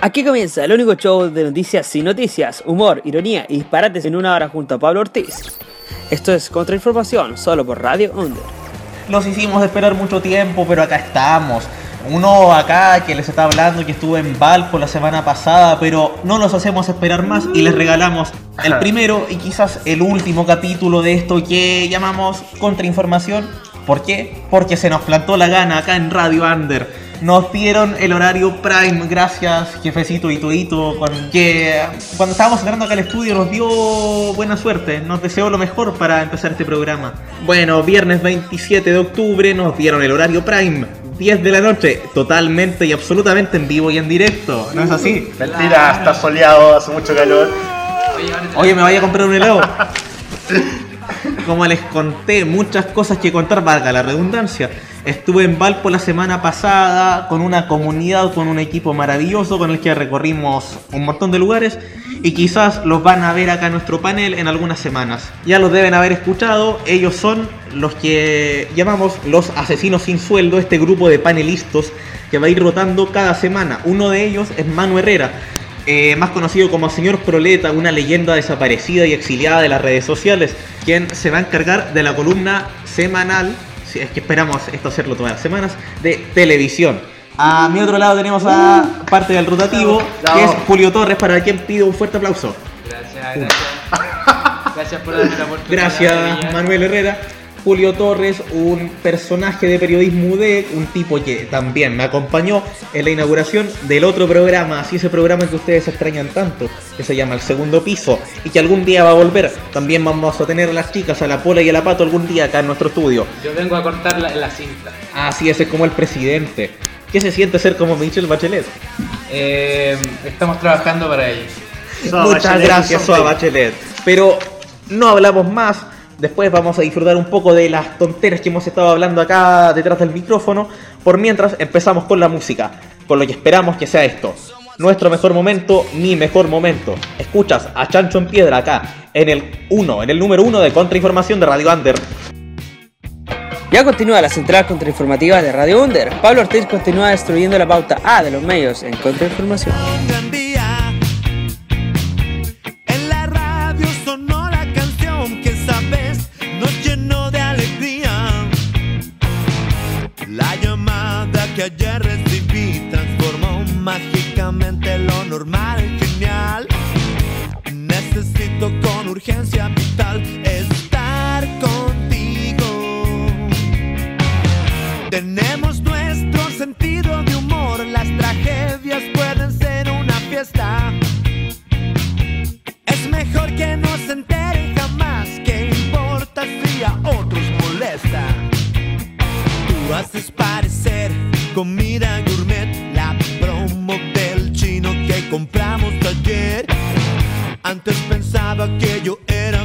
Aquí comienza el único show de noticias sin noticias, humor, ironía y disparates en una hora junto a Pablo Ortiz. Esto es Contrainformación, solo por Radio Under. Los hicimos esperar mucho tiempo, pero acá estamos. Uno acá que les está hablando que estuvo en Valpo la semana pasada, pero no los hacemos esperar más y les regalamos el primero y quizás el último capítulo de esto que llamamos Contrainformación. ¿Por qué? Porque se nos plantó la gana acá en Radio Under nos dieron el horario prime, gracias jefecito y tuito, que cuando estábamos entrando acá al estudio nos dio buena suerte, nos deseó lo mejor para empezar este programa. Bueno, viernes 27 de octubre nos dieron el horario prime, 10 de la noche, totalmente y absolutamente en vivo y en directo, ¿no es así? Mentira, está soleado, hace mucho calor. Oye, me vaya a comprar un helado. Como les conté, muchas cosas que contar, valga la redundancia. Estuve en Valpo la semana pasada con una comunidad, con un equipo maravilloso con el que recorrimos un montón de lugares y quizás los van a ver acá en nuestro panel en algunas semanas. Ya los deben haber escuchado, ellos son los que llamamos los asesinos sin sueldo, este grupo de panelistas que va a ir rotando cada semana. Uno de ellos es Manu Herrera, eh, más conocido como Señor Proleta, una leyenda desaparecida y exiliada de las redes sociales, quien se va a encargar de la columna semanal si es que esperamos esto hacerlo todas las semanas, de televisión. A mi otro lado tenemos a parte del rotativo, que es Julio Torres, para quien pido un fuerte aplauso. Gracias, gracias. Gracias por darme la oportunidad. Gracias, Manuel Herrera. Julio Torres, un personaje de periodismo de un tipo que también me acompañó en la inauguración del otro programa, así ese programa que ustedes extrañan tanto, que se llama El Segundo Piso, y que algún día va a volver. También vamos a tener a las chicas, a la Pola y a la Pato algún día acá en nuestro estudio. Yo vengo a cortar la, cinta. Así es, es como el presidente. ¿Qué se siente ser como Michelle Bachelet? Eh, estamos trabajando para ello. Muchas gracias, Soa Bachelet. Pero no hablamos más Después vamos a disfrutar un poco de las tonteras que hemos estado hablando acá detrás del micrófono. Por mientras empezamos con la música, con lo que esperamos que sea esto. Nuestro mejor momento, mi mejor momento. Escuchas a Chancho en Piedra acá, en el 1, en el número 1 de Contrainformación de Radio Under. Ya continúa la central contrainformativa de Radio Under. Pablo Ortiz continúa destruyendo la pauta A de los medios en Contrainformación. Ayer recibí transformó mágicamente lo normal en genial. Necesito con urgencia vital estar contigo. Tenemos nuestro sentido de humor, las tragedias pueden ser una fiesta. Es mejor que no se enteren jamás, que importa si a otros molesta. Tú haces parecer comida gourmet, la promo del chino que compramos ayer. Antes pensaba que yo era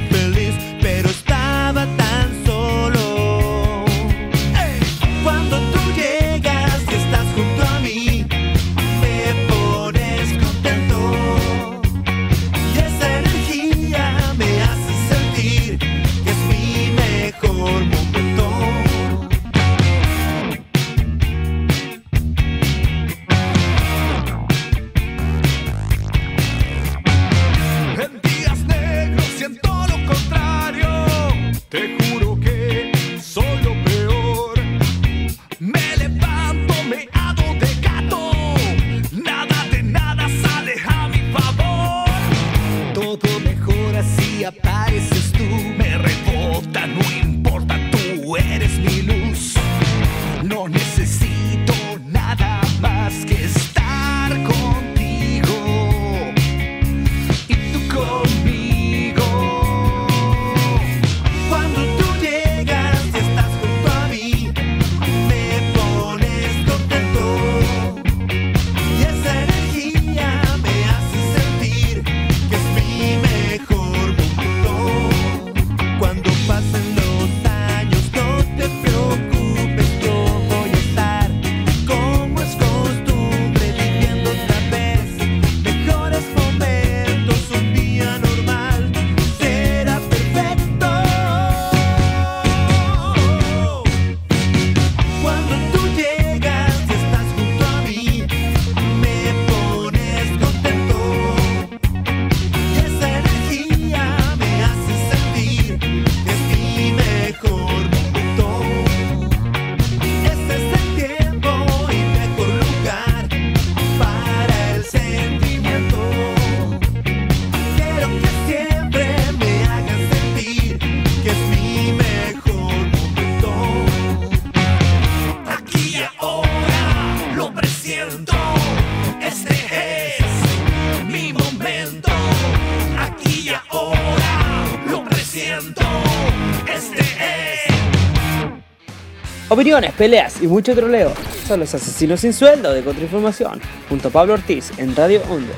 Opiniones, peleas y mucho troleo. Son los asesinos sin sueldo de Contrainformación, junto a Pablo Ortiz en Radio Under.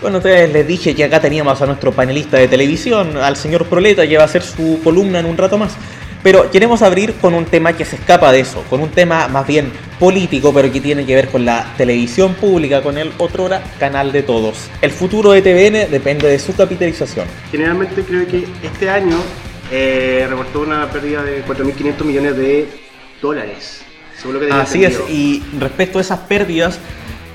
Bueno, ustedes les dije que acá teníamos a nuestro panelista de televisión, al señor Proleta, que va a hacer su columna en un rato más. Pero queremos abrir con un tema que se escapa de eso, con un tema más bien político, pero que tiene que ver con la televisión pública, con el otrora canal de todos. El futuro de TVN depende de su capitalización. Generalmente creo que este año eh, reportó una pérdida de 4.500 millones de dólares. Según lo que Así es, y respecto a esas pérdidas,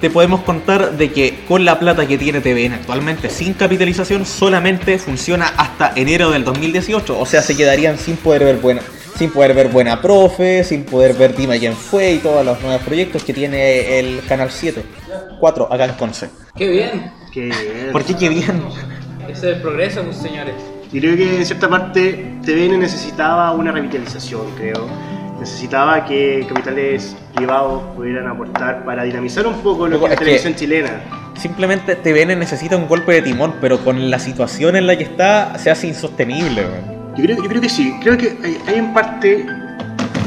te podemos contar de que con la plata que tiene TVN actualmente sin capitalización solamente funciona hasta enero del 2018, o sea, se quedarían sin poder ver buena sin poder ver Buena Profe, sin poder ver Dime quién fue y todos los nuevos proyectos que tiene el Canal 7, 4 acá en Conce. Qué bien. Qué bien. ¿Por qué qué bien? Ese es el progreso, pues, señores. Y creo que en cierta parte TVN necesitaba una revitalización, creo. Necesitaba que capitales privados pudieran aportar para dinamizar un poco lo que es la que- televisión chilena. Simplemente TVN necesita un golpe de timón, pero con la situación en la que está se hace insostenible. Yo creo, yo creo que sí, creo que hay, hay en parte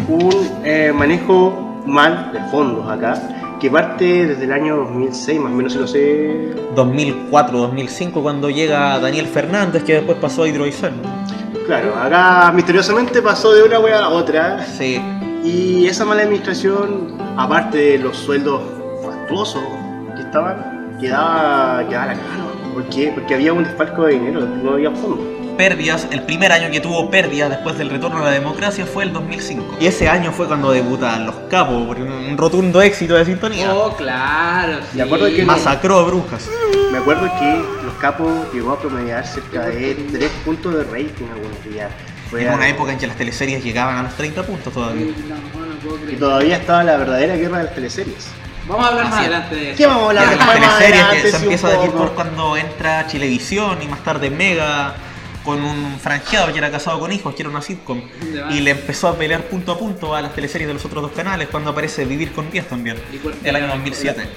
un eh, manejo mal de fondos acá, que parte desde el año 2006, más o menos, si no sé. 2004, 2005 cuando llega Daniel Fernández que después pasó a Hidrovisor. Claro, acá misteriosamente pasó de una wea a otra, Sí, y esa mala administración, aparte de los sueldos fastuosos que estaban, quedaba, quedaba la ¿no? ¿Por qué? Porque había un desfalco de dinero, no había fondos. Pérdidas, el primer año que tuvo pérdidas después del retorno a la democracia fue el 2005. Y ese año fue cuando debutan Los Capos, por un, un rotundo éxito de sintonía. Oh, claro. Sí. Me acuerdo que- Masacró a Brujas. Me acuerdo que Los Capos llegó a promediar cerca de 3 puntos de rating algunos días. Fue Era una época en que las teleseries llegaban a los 30 puntos todavía. No, no puedo Y todavía estaba la verdadera guerra de las teleseries. Vamos a hablar más Así adelante de eso. ¿Qué vamos a hablar Las después más teleseries adelante, que se empieza a decir por cuando entra Chilevisión y más tarde Mega con un franjeado que era casado con hijos, que era una sitcom, y le empezó a pelear punto a punto a las teleseries de los otros dos canales cuando aparece Vivir con 10 también, ¿Y cuál- el año 2007.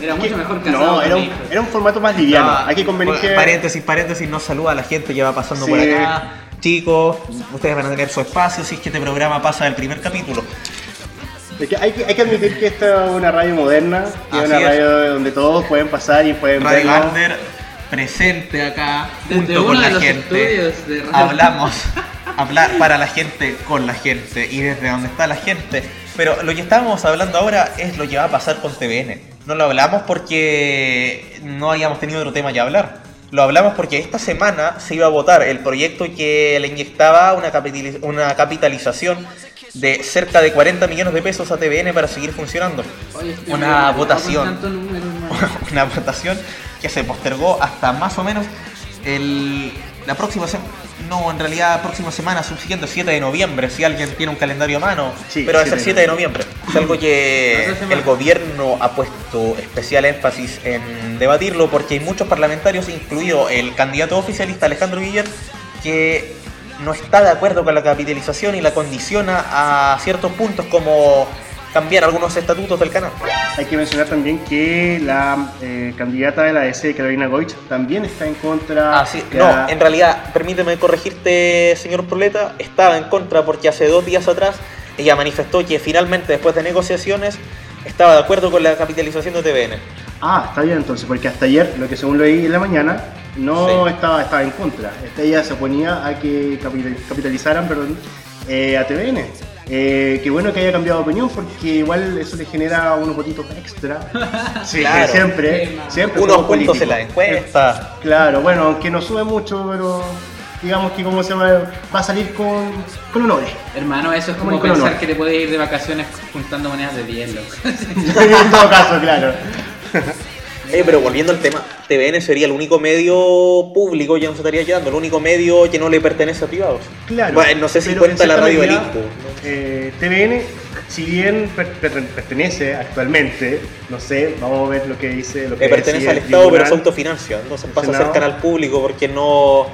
Era mucho mejor casado No, era con un, hijos. era un formato más liviano. Hay que convenir que. Paréntesis, paréntesis, no saluda a la gente que va pasando Sí. por acá. Chicos, ustedes van a tener su espacio si es que este programa pasa del primer capítulo. de que hay, que hay que admitir que esta es una radio moderna, que es una es. radio donde todos pueden pasar y pueden Radio vernos. Gander presente acá Desde junto con la gente. Hablamos, hablar para la gente, con la gente y desde donde está la gente. Pero lo que estábamos hablando ahora es lo que va a pasar con TVN. No lo hablamos porque no habíamos tenido otro tema que hablar. Lo hablamos porque esta semana se iba a votar el proyecto que le inyectaba una, capitaliz- una capitalización de cerca de 40 millones de pesos a TVN para seguir funcionando. Oye, Una votación número, una votación que se postergó hasta más o menos el, la próxima semana. No, en realidad próxima semana, subsiguiente 7 de noviembre, si alguien tiene un calendario a mano, Sí, pero va a ser 7 7 de noviembre. Es algo que el gobierno ha puesto especial énfasis en debatirlo porque hay muchos parlamentarios, incluido el candidato oficialista Alejandro Guiller, que no está de acuerdo con la capitalización y la condiciona a ciertos puntos como cambiar algunos estatutos del canal. Hay que mencionar también que la eh, candidata de la DC, Carolina Goich, también está en contra. Ah, sí. No, la- en realidad, permíteme corregirte, señor Proleta, estaba en contra porque hace dos días atrás ella manifestó que finalmente, después de negociaciones, estaba de acuerdo con la capitalización de TVN. Ah, está bien entonces, porque hasta ayer, lo que según leí en la mañana, no Sí. estaba, estaba en contra. Esta ella se oponía a que capital- capitalizaran perdón, eh, a TVN. Eh, qué bueno que haya cambiado de opinión porque igual eso le genera unos votitos extra. Sí, Claro. siempre, siempre. Unos puntos en la encuesta. Claro, bueno, aunque no sube mucho, pero digamos que como se llama, va a salir con, con honores. Hermano, eso es como pensar honor. que te puedes ir de vacaciones juntando monedas de 10, loco. en todo caso, claro. Eh, pero volviendo al tema, TVN sería el único medio público que nos estaría quedando, el único medio que no le pertenece a privados. Claro. Bueno, no sé si cuenta en la radio del Inco. eh, TVN, si bien per- per- pertenece actualmente, no sé, vamos a ver lo que dice. Lo que que pertenece al Estado, pero se autofinancia. Entonces pasa a ser canal público porque no.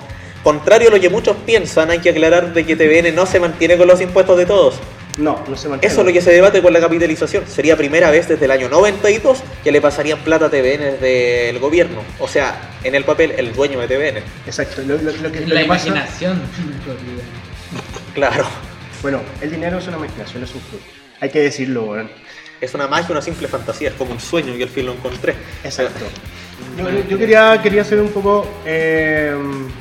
Contrario a lo que muchos piensan, hay que aclarar de que TVN no se mantiene con los impuestos de todos. No, no se mantiene. Eso es lo que se debate con la capitalización. Sería primera vez desde el año 92 que le pasarían plata a TVN desde el gobierno. O sea, en el papel, el dueño de TVN. Exacto. Lo, lo- lo que, lo La que pasa- imaginación. Claro. bueno, el dinero es una imaginación, es un fruto. Hay que decirlo, weón. Es una magia, una simple fantasía, es como un sueño y al fin lo encontré. Exacto. Yo, yo quería, quería hacer un poco, eh,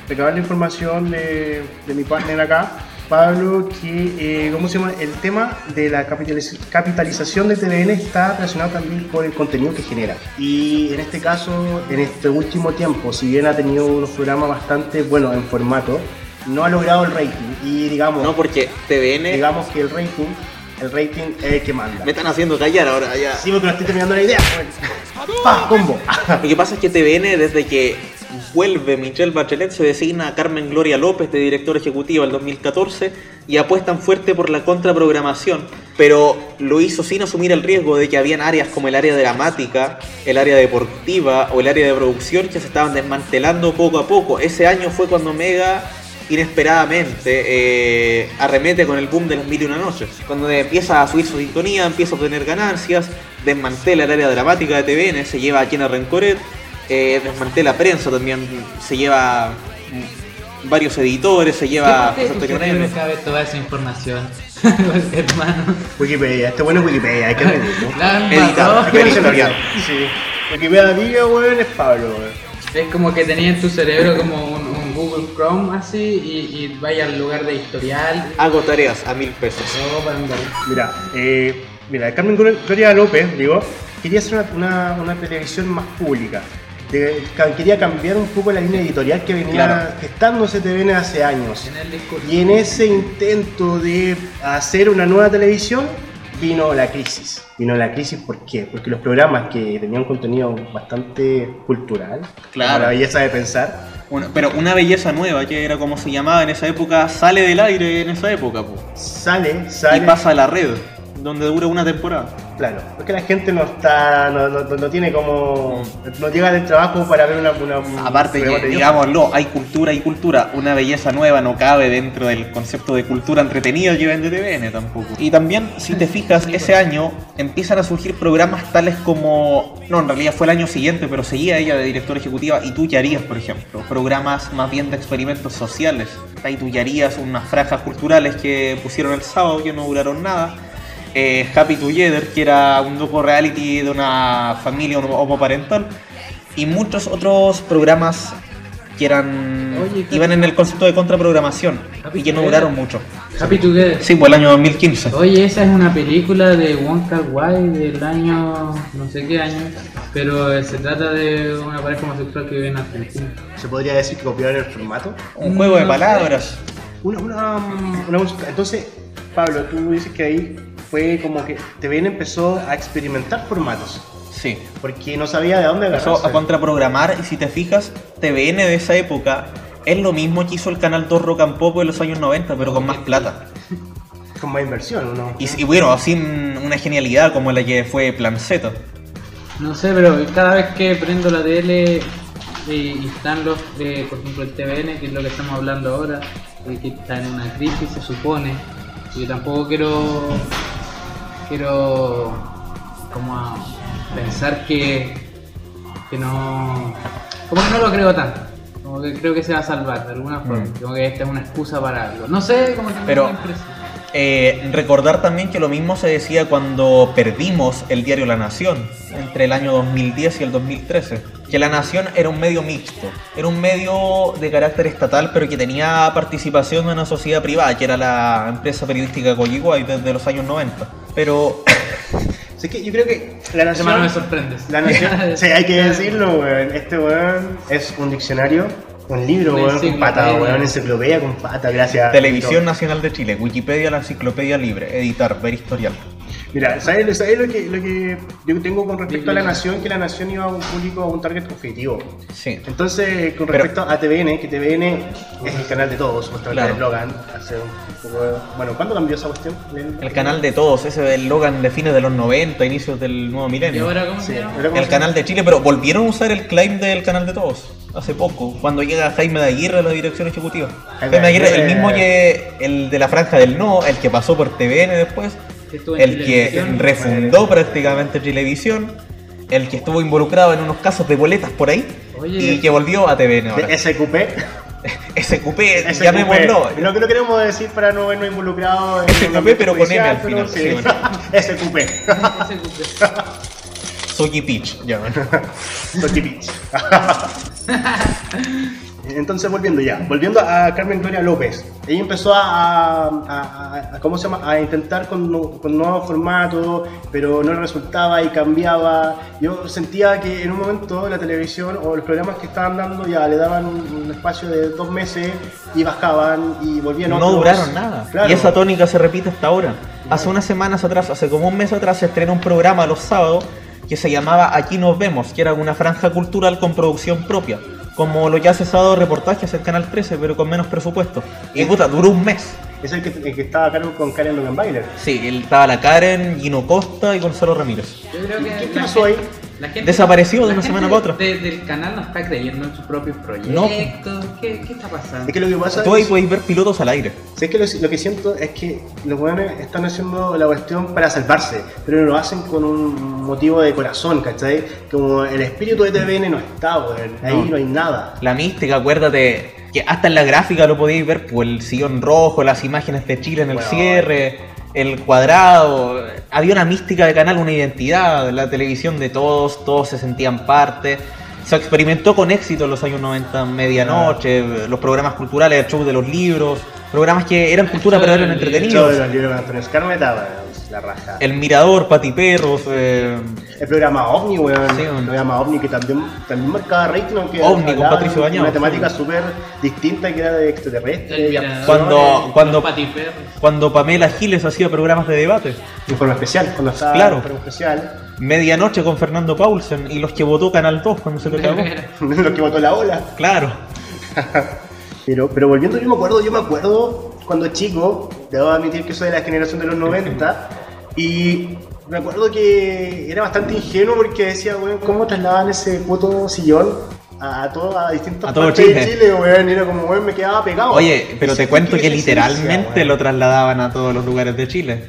recabar la información de, de mi partner acá, Pablo, que, eh, ¿cómo se llama? El tema de la capitaliz- capitalización de TVN está relacionado también con el contenido que genera. Y en este caso, en este último tiempo, si bien ha tenido unos programas bastante buenos en formato, no ha logrado el rating. Y digamos, No, porque TVN digamos que el rating, el rating es el que manda. me están haciendo callar ahora ya. Sí, porque no estoy terminando la idea. ¡Pah! ¡Combo! Lo que pasa es que TVN, desde que vuelve Michelle Bachelet, se designa a Carmen Gloria López de director ejecutivo el 2014 y apuestan fuerte por la contraprogramación, pero lo hizo sin asumir el riesgo de que habían áreas como el área dramática, el área deportiva o el área de producción que se estaban desmantelando poco a poco. Ese año fue cuando Mega inesperadamente eh, arremete con el boom de las mil y una noches. Cuando empieza a subir su sintonía, empieza a obtener ganancias, desmantela el área dramática de TVN, se lleva a Kiana Rencoret, eh, desmantela prensa también, se lleva varios editores, se lleva ¿Qué parte de cabe toda esa información? Hermano. Wikipedia, este bueno es Wikipedia, hay que. La Editado. diccionario. Sí. Wikipedia diga, weón, es Pablo, weón. Es como que tenía en tu cerebro como un, un Google Chrome así y, y vaya al lugar de historial. Hago tareas a mil pesos. Todo para andar. Mira, eh, mira, Carmen Gloria López, digo, quería hacer una, una, una televisión más pública. De- quería cambiar un poco la línea editorial que venía Claro. gestándose TVN hace años. En. Y en ese intento de hacer una nueva televisión, vino la crisis. Vino la crisis, ¿por qué? Porque los programas que tenían contenido bastante cultural, Claro. la belleza de pensar, Una- pero una belleza nueva, que era como se llamaba en esa época, sale del aire en esa época po, sale, sale. y pasa a la red, donde dura una temporada. Claro, porque la gente no está, no, no, no tiene como, no llega del trabajo para ver una, una un Aparte que, de digámoslo, hay cultura y cultura. Una belleza nueva no cabe dentro del concepto de cultura entretenida que vende TVN tampoco. Y también, si te fijas, ese año empiezan a surgir programas tales como... No, en realidad fue el año siguiente, pero seguía ella de directora ejecutiva y tú harías, por ejemplo. Programas más bien de experimentos sociales. Ahí tú harías unas franjas culturales que pusieron el sábado que no duraron nada. Eh, Happy Together, que era un docu reality de una familia homoparental, y muchos otros programas que eran Oye, iban en el concepto de contraprogramación Happy y que no duraron mucho. Happy Together. Sí, fue el año 2015. Oye, esa es una película de Wong Kar Wai del año no sé qué año, pero se trata de una pareja homosexual que vive en Argentina. Se podría decir que copiaron el formato. Un juego de No sé. palabras. Una, una, una música. Entonces, Pablo, tú dices que ahí fue como que TVN empezó a experimentar formatos. Sí. Porque no sabía de dónde Empezó agarrarse. a contraprogramar y si te fijas, TVN de esa época es lo mismo que hizo el canal 2 Rock and Pop en los años 90, pero con más plata. Con más inversión, ¿no? Y, y bueno, sin una genialidad como la que fue Plan Z. No sé, pero cada vez que prendo la tele y, están los, de, por ejemplo, el TVN, que es lo que estamos hablando ahora, de que está en una crisis, se supone. Y yo tampoco quiero, quiero como a pensar que, que no, como que no lo creo tanto. Como que creo que se va a salvar de alguna forma. Mm. Como que esta es una excusa para algo. No sé, como que Pero-. Eh, recordar también que lo mismo se decía cuando perdimos el diario La Nación entre el año 2010 y el 2013. Que La Nación era un medio mixto, era un medio de carácter estatal pero que tenía participación de una sociedad privada, que era la empresa periodística Coyiguay desde los años 90. Pero Así que yo creo que la nación. Me sorprendes. La nación. sí, hay que decirlo, weón. Este weón es un diccionario, un libro, weón, con pata, enciclopedia. weón, enciclopedia con pata, gracias. Televisión Nacional de Chile, Wikipedia, la enciclopedia libre, editar, ver historial. Mira, ¿sabes, sabes lo, que, lo que yo tengo con respecto a la nación? Que la nación iba a un público, a un target objetivo. Sí. Entonces, con Pero- respecto a TVN, que TVN es el canal de todos, supuestamente Claro. el Logan, hace un poco de- Bueno, ¿cuándo cambió esa cuestión? El canal de todos, ese del Logan de fines de los 90, inicios del nuevo ¿Y milenio. ahora cómo Sí, se llama? como El se- canal de Chile, pero volvieron a usar el claim del canal de todos hace poco, cuando llega Jaime de Aguirre a la dirección ejecutiva. Jaime Jaime Aguirre, el mismo que el de la franja del no, el que pasó por TVN después, estuvo en el que refundó prácticamente Chilevisión, el que estuvo involucrado en unos casos de boletas por ahí Oye. y que volvió a TVN ahora. SQP. SQP, SQP. llamémoslo. Lo que no queremos decir para no vernos involucrados en SQP, pero con M al final, sí. SQP. Ese cumple. Soki Peach. Ya. Toki Beach. Entonces volviendo ya, volviendo a Carmen Gloria López, ella empezó a, a- a- ¿cómo se llama? a intentar con, con nuevos formatos, pero no le resultaba y cambiaba. Yo sentía que en un momento la televisión o los programas que estaban dando ya le daban un, un espacio de dos meses y bajaban y volvían No otros. duraron nada. Claro. Y esa tónica se repite hasta ahora. Hace unas semanas atrás, hace como un mes atrás, se estrenó un programa los sábados que se llamaba Aquí nos vemos, que era una franja cultural con producción propia. Como lo que hace sábado reportajes en Canal 13, pero con menos presupuesto. Y puta, duró un mes. Es el que, el que estaba a cargo con Karen Logan-Bailer. Sí, él estaba la Karen, Gino Costa y Gonzalo Ramírez. Yo creo que ¿Qué pasó ahí? La gente- Desapareció de la una gente semana para otra. de- del canal no está creyendo en sus propios No. proyectos. ¿Qué, ¿Qué está pasando? Es que lo que pasa Tú ahí es... podéis ver pilotos al aire. Sí, es que lo, lo que siento es que los buenos están haciendo la cuestión para salvarse, pero lo hacen con un motivo de corazón, ¿cachai? Como el espíritu de TVN no está, weón. Ahí No. no. hay nada. La mística, acuérdate que hasta en la gráfica lo podéis ver, pues el sillón rojo, las imágenes de Chile en el Bueno. cierre, el cuadrado. Había una mística de canal, una identidad, la televisión de todos, todos se sentían parte. Se experimentó con éxito en los años 90, medianoche, los programas culturales, el show de los libros, programas que eran cultura pero eran El show de entretenidos. los libros la raja. El, El Mirador, Pati Perros, eh, programa OVNI, weón. Sí, el programa OVNI que también, también marcaba rating, aunque OVNI con Patricio Bañado, Una temática sí. súper distinta que era de extraterrestre. El y mirador, Cuando- los cuando- patiperros. cuando Pamela Giles hacía programas de debate. Informe especial, cuando estaba Claro. Informe especial. Medianoche con Fernando Paulsen y los que votó Canal 2 cuando se lo acabó. lo que votó la ola. Claro. Pero, pero volviendo, yo me acuerdo, yo me acuerdo cuando chico, debo admitir que soy de la generación de los 90, y me acuerdo que era bastante ingenuo porque decía, weón, ¿cómo trasladaban ese puto sillón a, todo, a distintas A partes Chile. de Chile, weón? Y era como, weón, me quedaba pegado. Oye, pero te cuento que literalmente lo trasladaban a todos los lugares de Chile.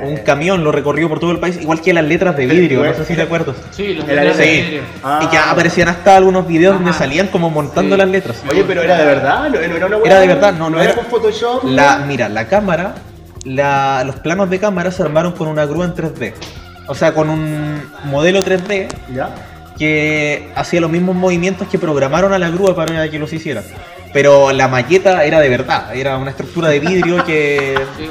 Un camión lo recorrió por todo el país, igual que las letras de vidrio, no sé si te acuerdas. Sí, Era letras de vidrio. Ah. Y que aparecían hasta algunos videos donde salían como montando Sí. las letras. Oye, pero era de verdad, no, no era una Era de verdad, no, no era- con Photoshop. La, mira, la cámara, la- los planos de cámara se armaron con una grúa en 3D. O sea, con un modelo 3D ¿Ya? que hacía los mismos movimientos que programaron a la grúa para que los hiciera. Pero la maqueta era de verdad, era una estructura de vidrio que Sí.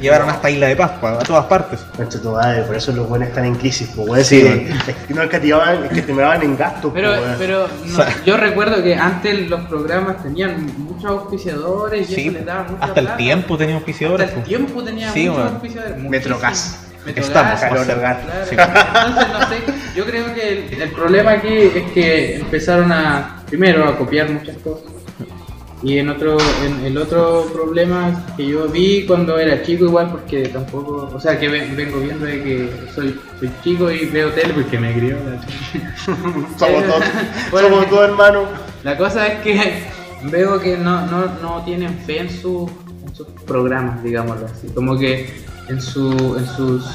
Llevaron hasta Isla de Pascua, a todas partes. Madre, por eso los buenos están en crisis, pues, weón. Sí, Sí, weón. es que no escativaban, es que terminaban en gastos, Pero, pues, pero no, O sea- yo recuerdo que antes los programas tenían muchos auspiciadores y Sí, eso les daba mucha hasta el plata. tiempo tenía Hasta auspiciadores. el pues. tiempo tenía Sí, muchos auspiciadores. Metrogas. Estamos Calor, cerca. hogar. Claro. Sí. Entonces, no sé, yo creo que el, el problema aquí es que empezaron a, primero, a copiar muchas cosas. Y en otro, en el otro problema que yo vi cuando era chico igual, porque tampoco, o sea, que ve- vengo viendo de que soy, soy chico y veo tele porque me crió. la- Somos todos, Bueno, somos todos hermanos. La cosa es que veo que no, no, no tienen fe en, su, en sus programas, digámoslo así. Como que en, su, en sus.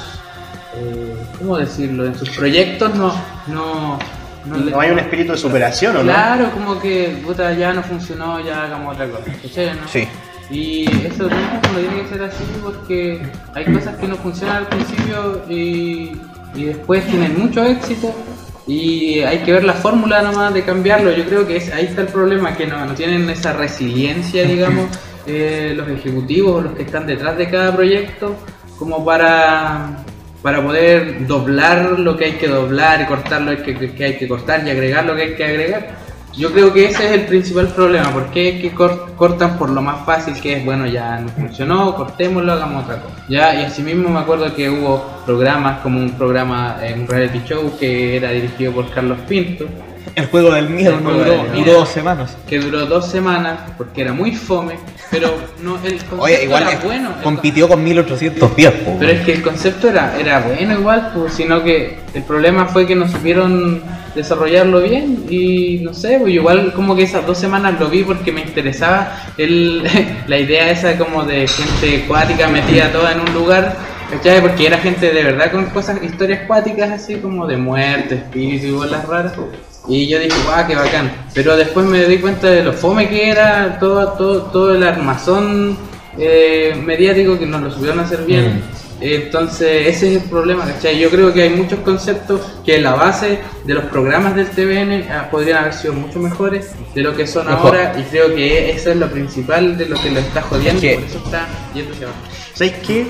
eh, ¿Cómo decirlo? En sus proyectos no. No, no, hay un espíritu de superación, ¿o no? Claro, como que puta, ya no funcionó, ya hagamos otra cosa. ¿cachai, no? Sí. Y eso no, no tiene que ser así porque hay cosas que no funcionan al principio y, y después tienen mucho éxito y hay que ver la fórmula nomás de cambiarlo. Yo creo que es, ahí está el problema, que no, no tienen esa resiliencia, digamos, eh, los ejecutivos, los que están detrás de cada proyecto, como para, para poder doblar lo que hay que doblar cortar lo que, que- hay que cortar y agregar lo que hay que agregar. Yo creo que ese es el principal problema, porque es que cor- cortan por lo más fácil que es, bueno, ya no funcionó, cortémoslo, hagamos otra cosa. Ya, y asimismo me acuerdo que hubo programas como un programa, un reality show que era dirigido por Carlos Pinto, El juego del miedo no duró, del duró miedo. dos semanas. que duró dos semanas porque era muy fome, pero no, el concepto Oye, igual era bueno. compitió con 1810. po, pero es que el concepto era, era bueno igual, pues, sino que el problema fue que no supieron desarrollarlo bien y no sé, pues igual como que esas dos semanas lo vi porque me interesaba el, la idea esa como de gente acuática metida toda en un lugar. Porque era gente de verdad con cosas, historias acuáticas así como de muerte, espíritu y bolas raras. Y yo dije, guau, qué bacán. Pero después me di cuenta de lo fome que era todo, todo, todo el armazón eh, mediático que nos lo supieron hacer bien. Entonces, ese es el problema, ¿cachai? Yo creo que hay muchos conceptos que en la base de los programas del TVN ah, podrían haber sido mucho mejores de lo que son Mejor. ahora y creo que eso es lo principal de lo que lo está jodiendo, que- por eso está yendo hacia abajo. ¿Sabéis qué?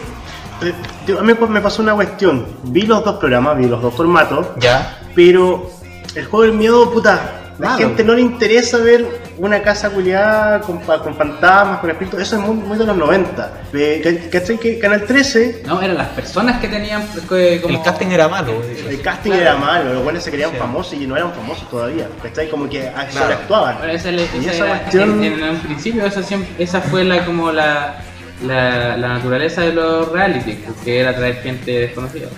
Eh, A mí me pasó una cuestión. Vi los dos programas, vi los dos formatos, Ya. pero el juego del miedo, puta, la Claro. gente no le interesa ver una casa culiada con, pa- con fantasmas, con espíritus. Eso es muy, muy de los 90. Eh, ¿ca- ¿Cachai? Que Canal 13, No, eran las personas que tenían eh, como... El casting era malo. el casting Claro. era malo, los buenos se creían Sí. famosos y no eran famosos todavía. ¿Cachai? Como que Claro. sobreactuaban. Bueno, esa, Y esa esa era- cuestión- en, en un principio esa, siempre- esa fue la como la, la, la naturaleza de los reality, que era traer gente desconocida.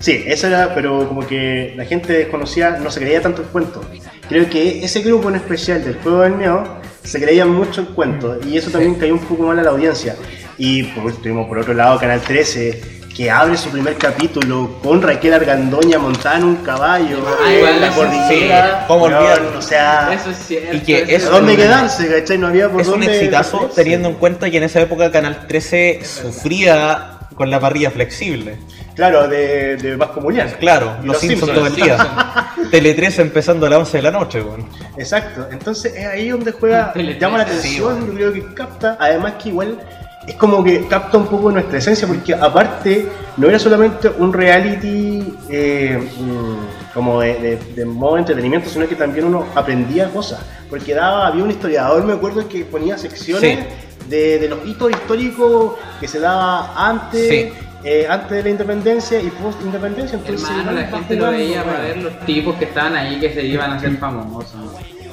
Sí, eso era, pero como que la gente desconocida no se creía tanto el cuento. Creo que ese grupo en especial del juego del miedo se creía mucho el cuento y eso también cayó un poco mal a la audiencia. Y por tuvimos por otro lado Canal 13 que abre su primer capítulo con Raquel Argandoña montada en un caballo Ah, en igual la cordillera. sí, ¿cómo Weón, olvidarlo? O sea, Eso es cierto. Y que ¿a dónde quedarse? ¿Cachai? No había por Es un dónde exitazo perderse. teniendo en cuenta que en esa época Canal 13 sufría con la parrilla flexible. Claro, de, de Vasco Mulián. Claro, Y los, Simpsons todo el día. Tele 13 empezando a las 11 de la noche, weón. Exacto, entonces es ahí donde juega, llama la trece, sí, atención, bueno. yo creo que capta, además que igual es como que capta un poco nuestra esencia, porque aparte no era solamente un reality eh, mm, como de, de- de modo de entretenimiento, sino que también uno aprendía cosas, porque daba, había un historiador, me acuerdo, que ponía secciones Sí. De, de los hitos históricos que se daba antes. Sí. eh, antes de la independencia y post independencia entonces Hermano, la gente lo veía para ver los tipos que estaban ahí que se iban a hacer famosos.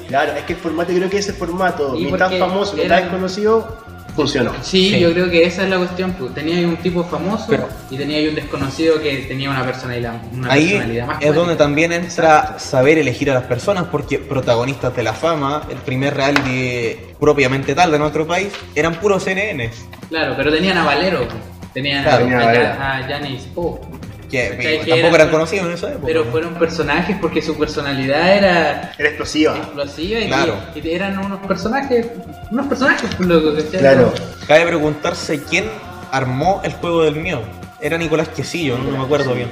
Claro, es que el formato, creo que ese formato, mitad porque famoso, mitad eran- desconocido, funcionó. Sí, Sí. yo creo que esa es la cuestión. Pues. Tenía ahí un tipo famoso Pero- y tenía ahí un desconocido que tenía una personalidad, una Ahí personalidad más es donde también entra saber elegir a las personas, porque protagonistas de la fama, el primer reality propiamente tal de nuestro país, eran puros CNN. Claro, pero tenían a Valero. pues. Tenían Claro, a, tenía a a, Valero. a Janis Pope. Que tampoco eran- eran conocidos en esa época. Pero fueron personajes porque su personalidad era Era explosiva. explosiva y, Claro. y eran unos personajes, unos personajes, pues, loco, ¿cachai? Claro. Cabe preguntarse quién armó el juego del miedo. Era Nicolás Quesillo, no me acuerdo bien.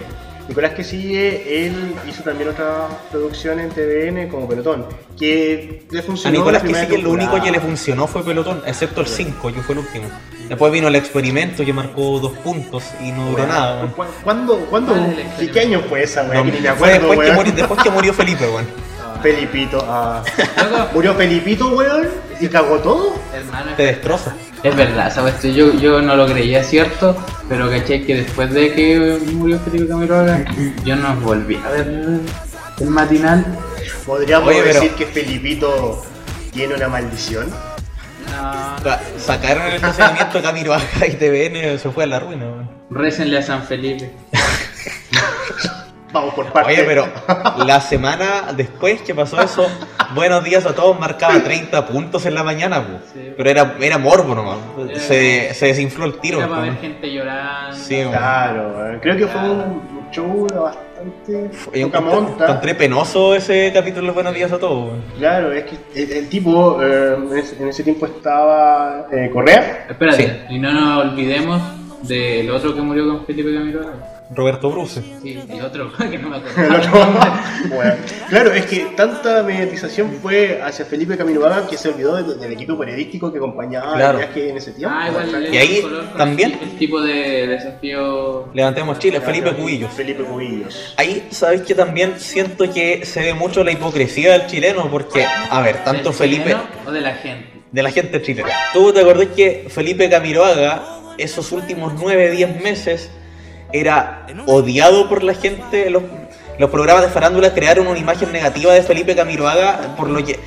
Nicolás que sigue, él hizo también otra producción en TVN como Pelotón, que le A funcionó. Nicolás la primera Quesillo lo único que le funcionó fue pelotón, excepto el 5, que fue el último. Después vino el experimento que marcó dos puntos y no duró nada. weón. ¿Cu- ¿Cuándo? ¿Cuándo? ¿Cuál es el ¿Qué, año fue esa, weón? No, Que después, que murió, después que murió Felipe, weón. Felipito, ah. Loco, Murió Felipito, weón, y cagó todo. hermano, Te destroza. es verdad, cuestión yo, yo no lo creía cierto, pero caché que después de que murió Felipe Camiroaga, yo no volví a ver el matinal. Podríamos Oye, pero- decir que Felipito tiene una maldición. No, Sa- Sacaron el estacionamiento Camilo Baja y TVN se fue a la ruina, weón. récenle a San Felipe. Vamos por partes. Oye, pero la semana después que pasó eso, Buenos días a todos marcaba 30 puntos en la mañana. Sí. pero era, era morbo nomás. Se, se desinfló el tiro. Era para ver gente llorando. Sí. Claro, weón. creo que fue un show bastante poca encontré, monta. encontré penoso ese capítulo de Buenos días a todos. Claro, es que el, el tipo eh, en, ese, en ese tiempo estaba eh, Correa. Espérate, y no nos olvidemos del otro que murió con Felipe Camilo. Roberto Bruce. Sí, y otro que no me El acuerdo. Bueno, claro, es que tanta mediatización fue hacia Felipe Camiroaga que se olvidó de- del equipo periodístico que acompañaba Claro. el viaje en ese tiempo. Ah, igual. Y ahí también- El tipo de desafío. Levantemos Chile, Felipe Cubillos. Felipe Cubillos. Ahí, ¿sabes que También siento que se ve mucho la hipocresía del chileno, porque, a ver, tanto ¿Del Felipe, o de la gente? de la gente chilena. ¿Tú te acordás que Felipe Camiroaga, esos últimos 9, 10 meses, era odiado por la gente? Los, los programas de farándula crearon una imagen negativa de Felipe Camiroaga, por lo que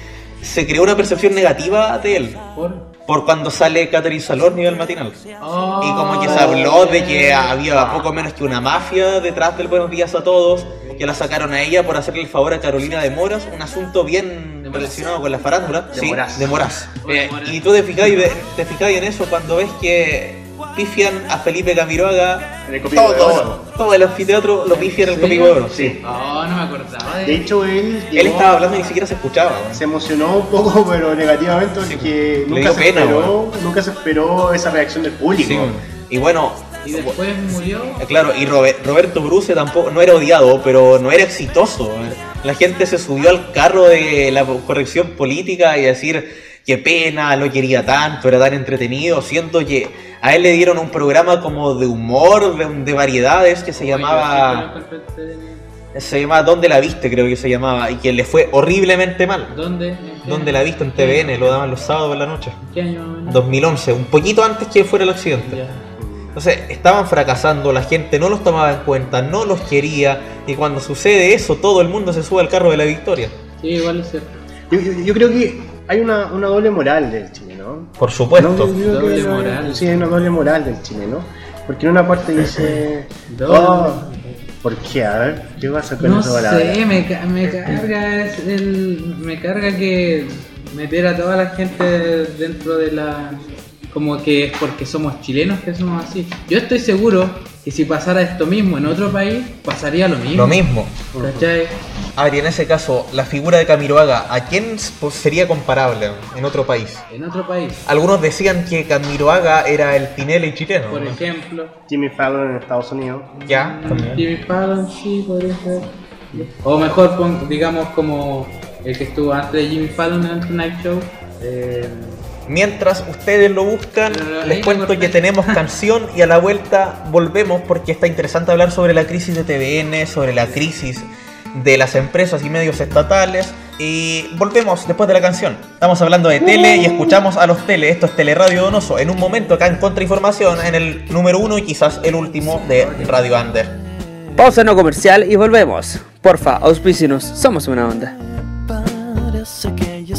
se creó una percepción negativa de él. ¿Por? Por cuando sale Catherine Salorni del matinal. Oh, Y como que se habló de que había poco menos que una mafia detrás del Buenos Días a Todos, que la sacaron a ella por hacerle el favor a Carolina de Moras, un asunto bien De Moras. relacionado con la farándula. De sí, Moras. de Moras. Eh, y tú te fijáis, te fijáis en eso cuando ves que pifian a Felipe Camiroaga. En el Copico de todo, Oro. todo el anfiteatro lo pifian en el ¿En Copico de Oro. Sí. Oh, no me acordaba de De hecho, él. Él llegó- estaba hablando y ni siquiera se escuchaba. Se emocionó un poco, pero negativamente, porque nunca se, pena, esperó, nunca se esperó esa reacción del público. Sí, y bueno, Y después murió. Eh, Claro, y Robe- Roberto Bruce tampoco no era odiado, pero no era exitoso. La gente se subió al carro de la corrección política y decir qué pena, lo quería tanto, era tan entretenido. Siento que a él le dieron un programa como de humor, de, de variedades que se llamaba se llamaba ¿Dónde la viste? creo que se llamaba y que le fue horriblemente mal. ¿Dónde? ¿Dónde la viste? En TVN, lo daban los sábados por la noche. ¿Qué año? más o menos? 2011, un poquito antes que fuera el accidente. Ya. Entonces estaban fracasando, la gente no los tomaba en cuenta, no los quería y cuando sucede eso todo el mundo se sube al carro de la victoria. Sí, igual es cierto. Yo, yo- yo creo que hay una, una doble moral del Chile, ¿no? Por supuesto. No, Doble moral. Sí, hay una doble moral del Chile, ¿no? Porque en una parte dice. Doble "Oh, moral". ¿Por qué? A ver, ¿qué pasa con No esa palabra? sé, me, ca- me carga es el, me carga que meter a toda la gente dentro de la como que es porque somos chilenos que somos así. Yo estoy seguro que si pasara esto mismo en otro país pasaría lo mismo. Lo mismo. ¿Cachai? Ari, en ese caso, la figura de Camiroaga, ¿a quién pues, sería comparable en otro país? En otro país, Algunos decían que Camiroaga era el Tinelli chileno. por ¿no? ejemplo, Jimmy Fallon en Estados Unidos. Ya, también. Jimmy Fallon sí podría ser. O mejor digamos como el que estuvo antes de Jimmy Fallon en el Tonight Show. eh, Mientras ustedes lo buscan, les cuento que tenemos canción y a la vuelta volvemos porque está interesante hablar sobre la crisis de TVN, sobre la crisis de las empresas y medios estatales. Y volvemos después de la canción. Estamos hablando de tele y escuchamos a los tele. Esto es Teleradio Donoso. En un momento acá en Contrainformación, en el número uno y quizás el último de Radio Under. Pausa no comercial y volvemos. Porfa, auspícinos, somos una onda. Parece que ya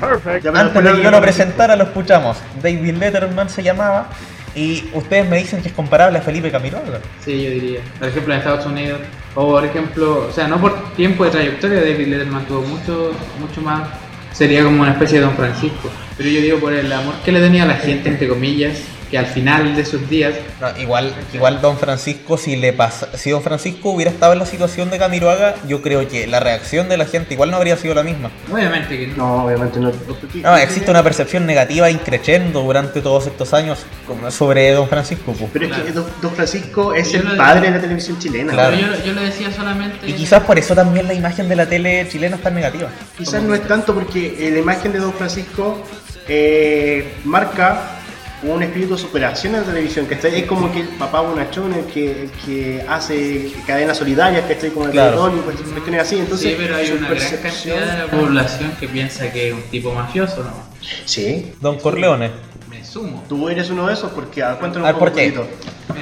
Pero Antes de que yo lo presentara, lo escuchamos. David Letterman se llamaba. Y ustedes me dicen que es comparable a Felipe Camiroaga. Sí, yo diría. Por ejemplo, en Estados Unidos. O por ejemplo, o sea, no por tiempo de trayectoria, David Letterman tuvo mucho, mucho más. Sería como una especie de Don Francisco. Pero yo digo por el amor que le tenía a la gente, entre comillas, que al final de sus días. No, igual, igual Don Francisco, si le pasa, si Don Francisco hubiera estado en la situación de Camiroaga, yo creo que la reacción de la gente igual no habría sido la misma. Obviamente que no. No, obviamente no. No, existe una percepción negativa increciendo durante todos estos años sobre Don Francisco. pues. Pero es que Don Don Francisco es Yo el lo- padre de la televisión chilena. Claro. Pero yo, yo lo decía solamente. Y quizás por eso también la imagen de la tele chilena es tan negativa. Quizás no es tanto porque eh, la imagen de Don Francisco eh, marca un espíritu de superación en la televisión, que está- es como que el papá bonachón, el que, el que hace cadenas solidarias, que está como el Claro. Y pues, cuestiones así. Entonces, sí, pero hay una gran cantidad de la población que piensa que es un tipo mafioso, ¿no? Sí, Don Corleone. Me sumo. tú eres uno de esos porque ah, cuéntanos A ver, un ¿por poco, qué? poquito.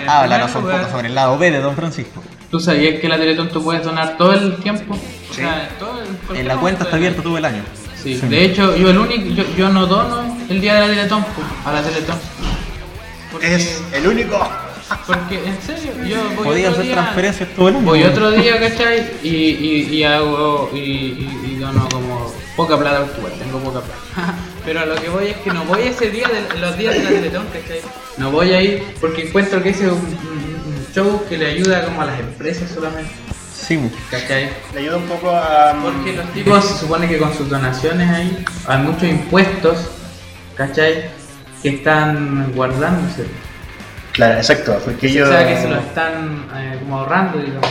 En Háblanos un poco sobre el lado B de Don Francisco. ¿Tú sabías que la Teletón tú puedes donar todo el tiempo? O Sí. sea, todo el- En la cuenta está abierta todo el año. Sí, de hecho, yo el único, yo, yo no dono el día de la Teletón pues, a la Teletón. Porque, Es el único. porque en serio, yo voy Podían otro hacer día, transferencias todo el año. voy otro día, ¿cachai? Y, y, y hago, y, y, y dono como poca plata, igual tengo poca plata. Pero a lo que voy es que no voy ese día, de, los días de la Teletón, ¿cachai? No voy a ir porque encuentro que ese es un, un- un show que le ayuda como a las empresas solamente, Sí. ¿cachai? Le ayuda un poco a. Porque los tipos se supone que con sus donaciones ahí hay muchos impuestos, ¿cachai? Que están guardándose. Claro, exacto, porque ellos. O sea, que se lo están eh, como ahorrando, digamos.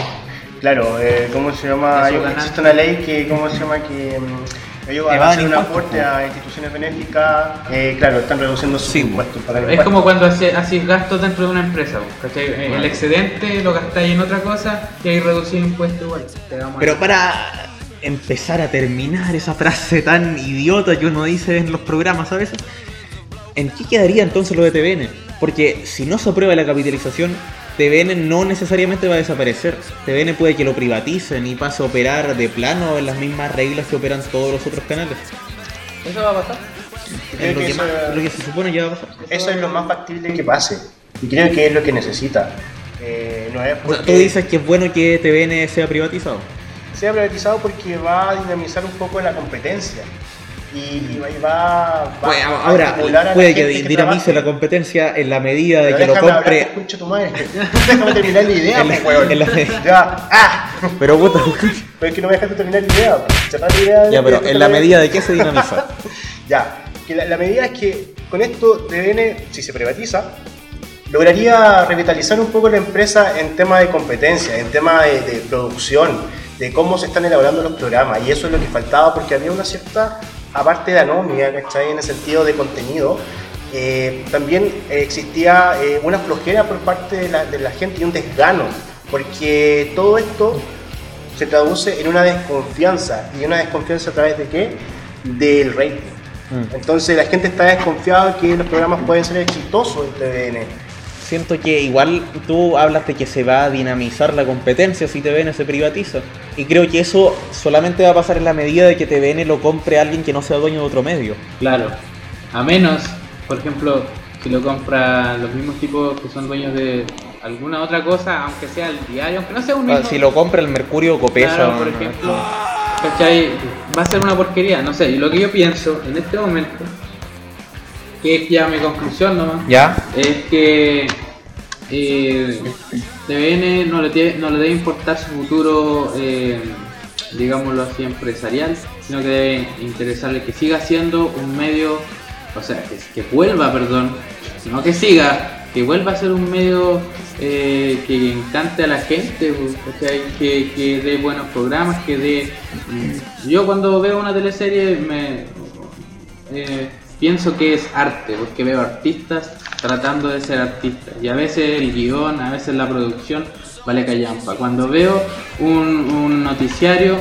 Claro, eh, ¿cómo se llama? Hay- existe una ley que, ¿cómo se llama? Que mm, ellos van a hacer un aporte po. a instituciones benéficas, eh, claro, están reduciendo sus Sí, impuestos. Para Es como cuando hace- haces gastos dentro de una empresa, ¿cachai? Eh, El excedente lo gastáis en otra cosa y ahí reducir impuestos igual. Pero para empezar a terminar esa frase tan idiota que uno dice en los programas a veces, ¿en qué quedaría entonces lo de TVN? Porque si no se aprueba la capitalización, TVN no necesariamente va a desaparecer. TVN puede que lo privaticen y pase a operar de plano en las mismas reglas que operan todos los otros canales. ¿Eso va a pasar? Creo Es lo que que, eso- más- lo que se supone que va a pasar. Eso es lo más factible que pase. Y creo que es lo que necesita. Eh, no es O sea, porque tú dices que es bueno que TVN sea privatizado. sea privatizado porque va a dinamizar un poco la competencia. Y, y va, va, va Pues, a ahora, a la puede que gente dinamice la competencia en la medida de Pero que lo hablar, compre. concha tu madre. Déjame terminar la idea, En la- pues, weón. en la- Ya, ah. Pero puta. Pero es que no me dejaste terminar la idea. Cerrar la idea. Ya, pero en la medida de que se dinamiza. Ya, que la, la medida es que con esto TVN, si se privatiza, lograría revitalizar un poco la empresa en tema de competencia, en tema de, de producción, de cómo se están elaborando los programas. Y eso es lo que faltaba porque había una cierta, aparte de anomia, ¿cachai? En el sentido de contenido, eh, también existía eh, una flojera por parte de la, de la gente y un desgano, porque todo esto se traduce en una desconfianza. ¿Y una desconfianza a través de qué? Del rating. Mm. Entonces la gente está desconfiada que los programas pueden ser exitosos en TVN. Siento que igual tú hablas de que se va a dinamizar la competencia si TVN se privatiza. Y creo que eso solamente va a pasar en la medida de que TVN lo compre alguien que no sea dueño de otro medio. Claro. A menos, por ejemplo, si lo compran los mismos tipos que son dueños de alguna otra cosa, aunque sea el diario, aunque no sea un Ah, mismo. Si lo compra el Mercurio Copesa. Claro, por ejemplo, ¿cachai? Va a ser una porquería, no sé. Y lo que yo pienso en este momento, que es ya mi conclusión nomás, ¿Ya? es que eh, TVN no le, tiene- no le debe importar su futuro, eh, digámoslo así, empresarial, sino que debe interesarle que siga siendo un medio, o sea, que, vuelva, perdón, no que siga, que vuelva a ser un medio eh, que encante a la gente, que, que dé buenos programas, que dé... mm, Yo cuando veo una teleserie me, eh, pienso que es arte, porque veo artistas tratando de ser artistas. Y a veces el guion, a veces la producción vale callampa. Cuando veo un, noticiario,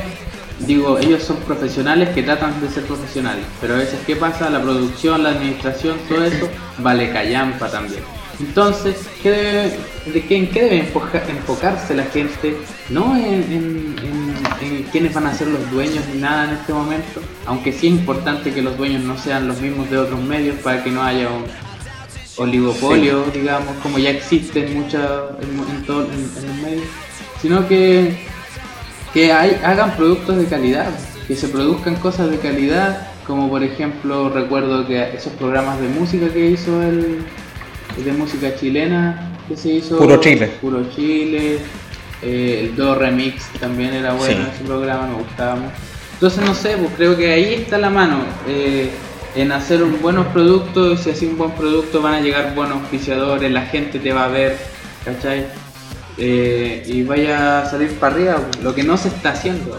digo, ellos son profesionales que tratan de ser profesionales. Pero a veces, ¿qué pasa? La producción, la administración, todo eso vale callampa también. Entonces, ¿qué de qué, ¿en qué debe enfoca- enfocarse la gente? No en- en quiénes van a ser los dueños ni nada en este momento, aunque sí es importante que los dueños no sean los mismos de otros medios para que no haya un oligopolio, digamos, como ya existen muchas en, en, todo- en- en los medios, sino que, que hay- hagan productos de calidad, que se produzcan cosas de calidad, como por ejemplo recuerdo que esos programas de música que hizo el de música chilena que se hizo Puro Chile. Puro Chile, eh, el Do Remix también era bueno Sí. ese programa, me gustaba mucho. Entonces no sé, pues creo que ahí está la mano. eh, en hacer un buenos productos, si haces un buen producto van a llegar buenos auspiciadores, la gente te va a ver, ¿cachai? Eh, y vaya a salir para arriba, lo que no se está haciendo.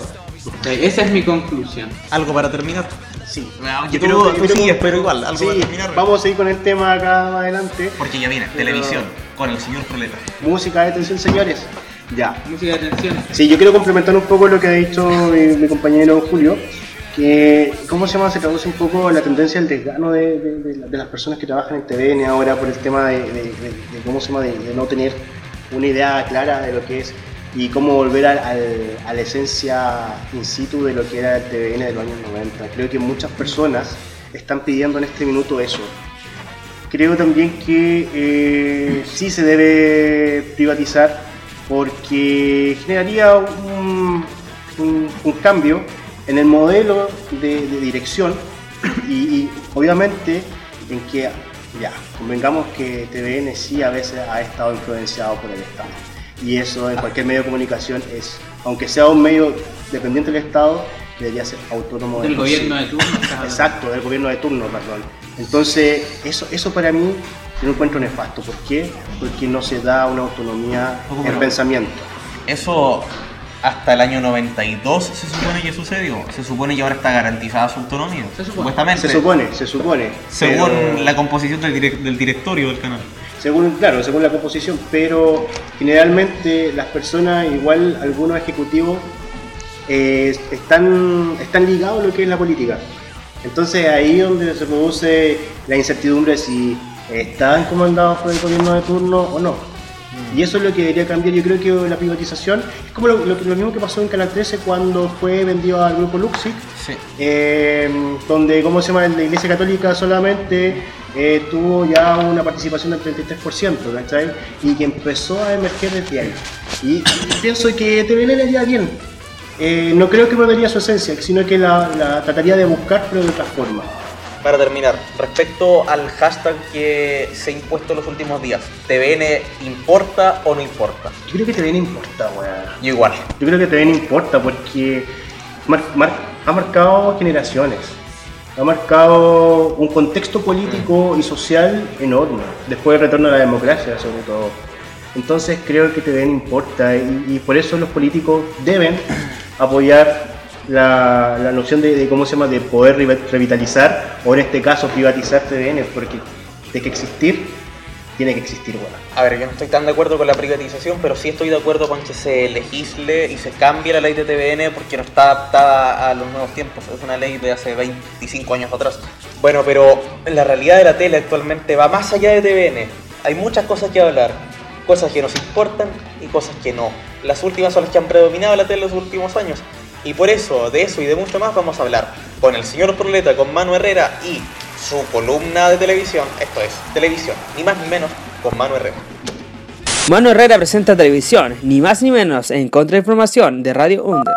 ¿cachai? Esa es mi conclusión. ¿Algo para terminar? Sí. Yo creo creo- pero igual, algo Sí, para terminar. vamos a seguir con el tema acá más adelante. Porque ya viene, televisión, con el señor Proleta. Música de atención, señores. Ya. Música de atención. Sí, yo quiero complementar un poco lo que ha dicho mi, mi compañero Julio, que, ¿cómo se llama? Se traduce un poco la tendencia al desgano de, de- de de las personas que trabajan en TVN ahora por el tema de, ¿cómo se llama? De, no tener una idea clara de lo que es y cómo volver al- a la esencia in situ de lo que era el TVN de los años 90. Creo que muchas personas están pidiendo en este minuto eso. Creo también que eh, sí se debe privatizar porque generaría un, un- un cambio en el modelo de, de dirección y, y obviamente en que, ya, convengamos que TVN sí a veces ha estado influenciado por el Estado. Y eso en cualquier medio de comunicación es, aunque sea un medio dependiente del Estado, debería ser autónomo de Del sí. gobierno de turno. hablando. Exacto, del gobierno de turno, perdón. Entonces, eso, eso para mí yo lo encuentro nefasto. ¿Por qué? Porque no se da una autonomía en pensamiento. Eso hasta el año 92 se supone que sucedió. Se supone que ahora está garantizada su autonomía. Se supone. Supuestamente. Se supone, se supone. Según pero- la composición del, direc- del directorio del canal. Según, claro, según la composición, pero generalmente las personas, igual algunos ejecutivos, eh, están, están ligados a lo que es la política. Entonces ahí es donde se produce la incertidumbre si están comandados por el gobierno de turno o no. Y eso es lo que debería cambiar. Yo creo que la privatización es como lo, lo que- lo mismo que pasó en Canal 13 cuando fue vendido al grupo Luxic, Sí. eh, donde, ¿cómo se llama? La Iglesia Católica solamente eh, tuvo ya una participación del 33%, ¿cachai? Y que empezó a emerger desde ahí. Y pienso que TVN le haría bien. Eh, no creo que perdería su esencia, sino que la, la trataría de buscar, pero de otra forma. Para terminar, respecto al hashtag que se ha impuesto en los últimos días, ¿TVN importa o no importa? Yo creo que TVN importa, weón. Yo igual. Yo creo que TVN importa porque mar- mar- ha marcado generaciones, ha marcado un contexto político y social enorme, después del retorno a la democracia sobre todo. Entonces creo que TVN importa y, y por eso los políticos deben apoyar la, la noción de, de cómo se llama de poder re- revitalizar o en este caso privatizar TVN porque de que existir tiene que existir bueno. A ver, yo no estoy tan de acuerdo con la privatización, pero sí estoy de acuerdo con que se legisle y se cambie la ley de TVN porque no está adaptada a los nuevos tiempos. Es una ley de hace 25 años atrás. Bueno, pero la realidad de la tele actualmente va más allá de TVN. Hay muchas cosas que hablar. Cosas que nos importan y cosas que no. Las últimas son las que han predominado la tele en los últimos años. Y por eso, de eso y de mucho más vamos a hablar con el señor Proleta, con Manu Herrera y su columna de televisión. Esto es, televisión, ni más ni menos, con Manu Herrera. Mano Herrera presenta televisión, ni más ni menos, en Contrainformación de Radio Under.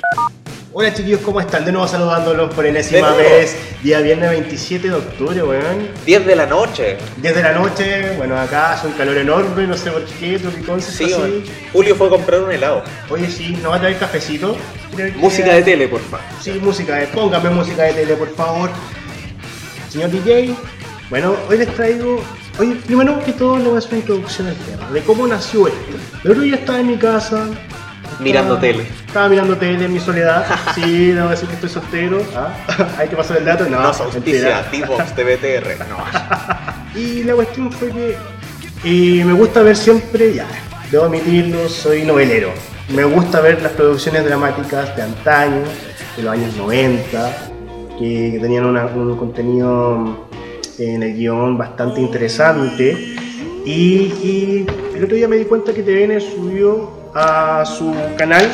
Hola chiquillos, ¿cómo están? De nuevo saludándolos por enésima vez, día viernes 27 de octubre, weón. 10 de la noche. 10 de la noche, bueno, acá hace un calor enorme, no sé por qué, Tropicón se Sí, así. Julio fue a comprar un helado. Oye, sí, ¿nos va a traer cafecito? Música de tele, por favor. Sí, música de, póngame música de tele, por favor. Señor DJ, bueno, hoy les traigo, oye, primero que todo le voy a hacer una introducción al tema, de cómo nació esto. El otro día estaba en mi casa. Mirando estaba- tele. Estaba mirando tele en mi soledad. Sí, a decir que estoy soltero. ¿ah? Hay que pasar el dato. No, Nos auspicia T-Box de BTR. No. Y la cuestión fue que eh, me gusta ver siempre, ya, debo admitirlo, soy novelero. Me gusta ver las producciones dramáticas de antaño, de los años 90, que, que tenían una- un contenido en el guion bastante interesante. Y, y el otro día me di cuenta que TVN subió a su canal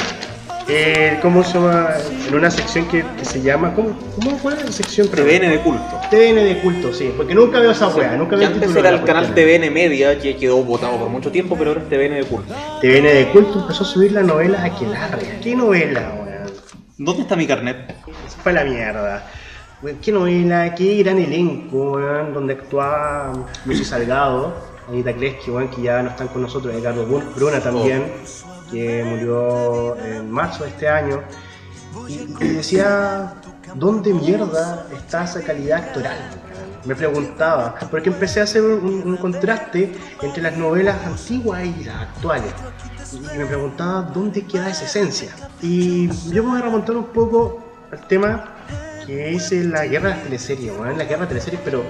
eh, ¿cómo se llama? En una sección que, que se llama, ¿cómo, cómo cuál es la sección? TVN de culto. TVN de culto, sí, porque nunca veo esa weá, nunca veo antes era el canal. TVN Media, que quedó votado por mucho tiempo, pero ahora es TVN de culto. TVN de culto empezó a subir la novela Aquelarre. ¿Qué novela, weón? ¿Dónde está mi carnet? Eso fue la mierda. Qué novela, qué gran elenco, weón, donde actuaba Lucy Salgado, Anita Kleski, weón, que ya no están con nosotros, Bur- Bruna también, que murió en marzo de este año. Y, decía, ¿dónde mierda está esa calidad actoral? Me preguntaba, porque empecé a hacer un, contraste entre las novelas antiguas y las actuales. Y me preguntaba, ¿dónde queda esa esencia? Y yo me voy a remontar un poco al tema que es la guerra de las teleseries, la guerra de teleseries, pero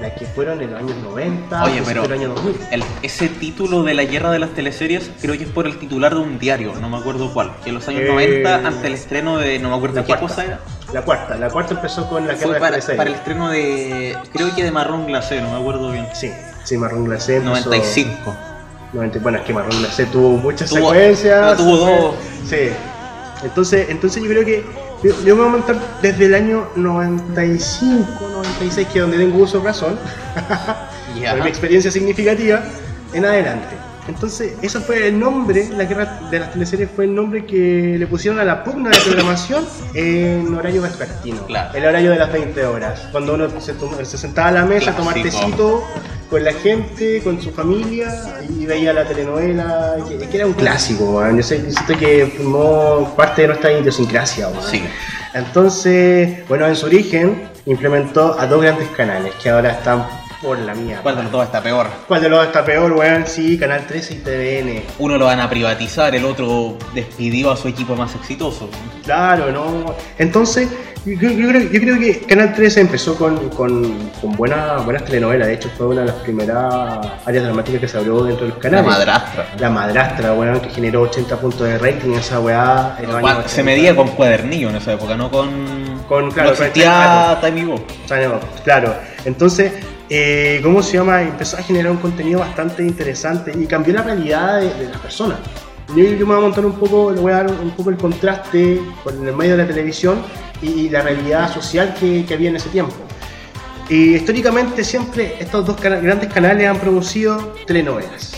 las que fueron en los años 90, Oye, pero del año 2000. el- ese título de la guerra de las teleseries creo que es por el titular de un diario, no me acuerdo cuál. Que en los años Eh, 90, ante el estreno de, no me acuerdo qué cuarta. cosa era, La cuarta, la cuarta empezó con la guerra de para, las teleseries. para el estreno de, creo que de Marrón Glacé, no me acuerdo bien. Sí, sí, Marrón Glacé. empezó- 95. 90, bueno, es que Marrón Glacé tuvo muchas Tuvo- secuencias. no, tuvo dos. Sí. Entonces, entonces yo creo que yo, yo me voy a montar desde el año 95, 96, que es donde tengo uso de razón, por mi experiencia significativa, en adelante. Entonces, eso fue el nombre, la guerra de las teleseries fue el nombre que le pusieron a la pugna de programación en horario vespertino. Claro. El horario de las 20 horas. Cuando uno se, toma- se sentaba a la mesa a tomar tecito con la gente, con su familia y veía la telenovela, que, que era un clásico, weón. yo sé, yo siento que formó parte de nuestra idiosincrasia. weón. Sí. Entonces, bueno, en su origen implementó a dos grandes canales que ahora están por la mierda. ¿Cuál de los dos está peor? ¿Cuál de los dos está peor, weón? Sí, Canal 13 y TVN. Uno lo van a privatizar, el otro despidió a su equipo más exitoso. Claro, ¿no? Entonces, yo, yo creo, yo creo que Canal 13 empezó con, con, con buena- buenas telenovelas. De hecho, fue una de las primeras áreas dramáticas que se abrió dentro de los La canales. madrastra. La madrastra, weón, que generó 80 puntos de rating esa weá. en los años Se 80. medía con cuadernillo en esa época, no con. Con- claro, no con existía Time. Claro, Claro, entonces, eh, ¿cómo se llama? Empezó a generar un contenido bastante interesante y cambió la realidad de, de las personas. Yo, yo me voy a montar un poco, le voy a dar un poco el contraste con el medio de la televisión y, la realidad social que, que había en ese tiempo. Y históricamente siempre estos dos grandes canales han producido telenovelas,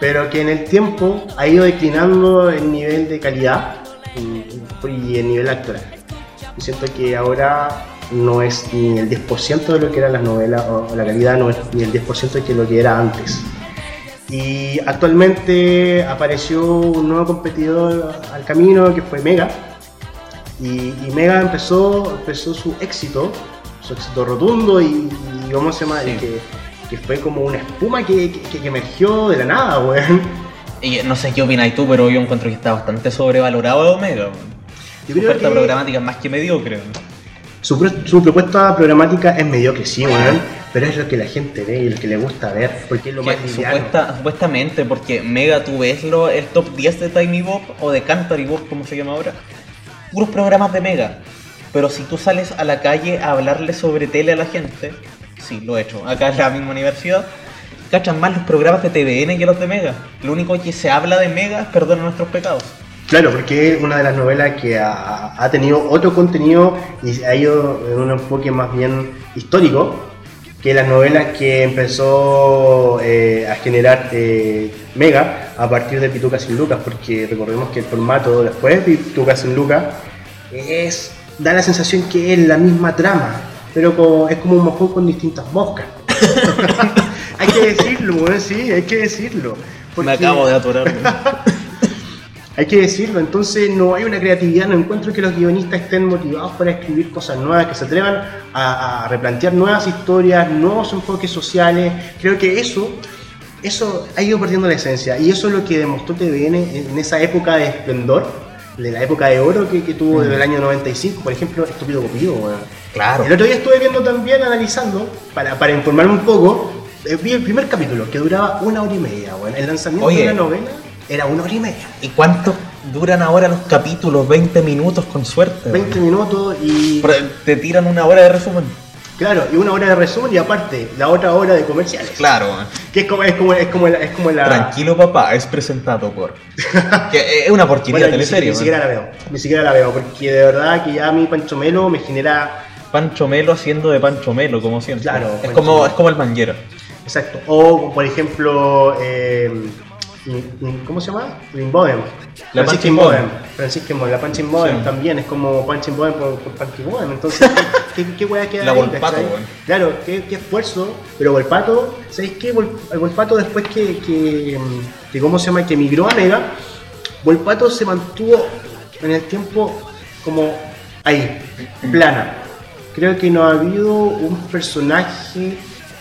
pero que en el tiempo ha ido declinando el nivel de calidad y, y el nivel actoral. Yo siento que ahora no es ni el 10% de lo que eran las novelas, o la calidad no es ni el 10% de que lo que era antes. Y actualmente apareció un nuevo competidor al camino que fue Mega. Y, y Mega empezó, empezó su éxito, su éxito rotundo y, y ¿cómo se llama? Sí. Que, que fue como una espuma que, que- que emergió de la nada, weón. Y no sé qué opinas tú, pero yo encuentro que está bastante sobrevalorado Omega. Su oferta programática es más que mediocre. Su, pro- su propuesta programática es mediocre, sí, weón, pero es lo que la gente ve y lo que le gusta ver, porque es lo Que más supuesta- supuestamente, porque Mega, tú ves lo- el top 10 de Tiny Bop o de Cantar y Bop, como se llama ahora, puros programas de Mega. Pero si tú sales a la calle a hablarle sobre tele a la gente, sí, lo he hecho, acá en la misma universidad, cachan más los programas de TVN que los de Mega. Lo único que se habla de Mega es perdona nuestros pecados. Claro, porque es una de las novelas que ha, ha tenido otro contenido y ha ido en un enfoque más bien histórico que las novelas que empezó eh, a generar eh, Mega a partir de Pituca sin Lucas, porque recordemos que el formato después de Pituca sin Lucas es, da la sensación que es la misma trama, pero co- es como un mojón con distintas moscas. hay que decirlo, weón, sí, hay que decirlo. Me acabo de atorar. hay que decirlo, entonces no hay una creatividad, no encuentro que los guionistas estén motivados para escribir cosas nuevas, que se atrevan a, a replantear nuevas historias, nuevos enfoques sociales. Creo que eso, eso ha ido perdiendo la esencia y eso es lo que demostró TVN en esa época de esplendor, de la época de oro que, que tuvo desde el año 95, por ejemplo, Estúpido Copido. Claro. El otro día estuve viendo también, analizando, para, para informarme un poco, eh, vi el primer capítulo que duraba una hora y media. weón. El lanzamiento Oye. de la novela era una hora y media. ¿Y cuántos duran ahora los capítulos? 20 minutos con suerte. 20 minutos y Pero Te tiran una hora de resumen. Claro, y una hora de resumen y aparte la otra hora de comerciales. Claro. Que es como, es como, es como, la, es como la... Tranquilo papá, es presentado por. que es una porquería Bueno, ni, si- teleserie, ni siquiera la veo, ni siquiera la veo, porque de verdad que ya mi Pancho Melo me genera Pancho Melo haciendo de Pancho Melo, como siempre. Claro, es Pancho como, Melo. es como el manguero. Exacto. O, por ejemplo, eh, ¿cómo se llama? Rimboden. La Boden. Boden. Francisca Boden. La Punching Boden Sí. también es como Punching Boden por, por Punching Boden. Entonces, ¿qué, qué, qué hueá queda La ahí, Volpato, weón. Claro, qué, qué esfuerzo. Pero Volpato, ¿sabéis qué? El Volpato después que, que, que, ¿cómo se llama? Que migró a Mega, Volpato se mantuvo en el tiempo como ahí, plana. Creo que no ha habido un personaje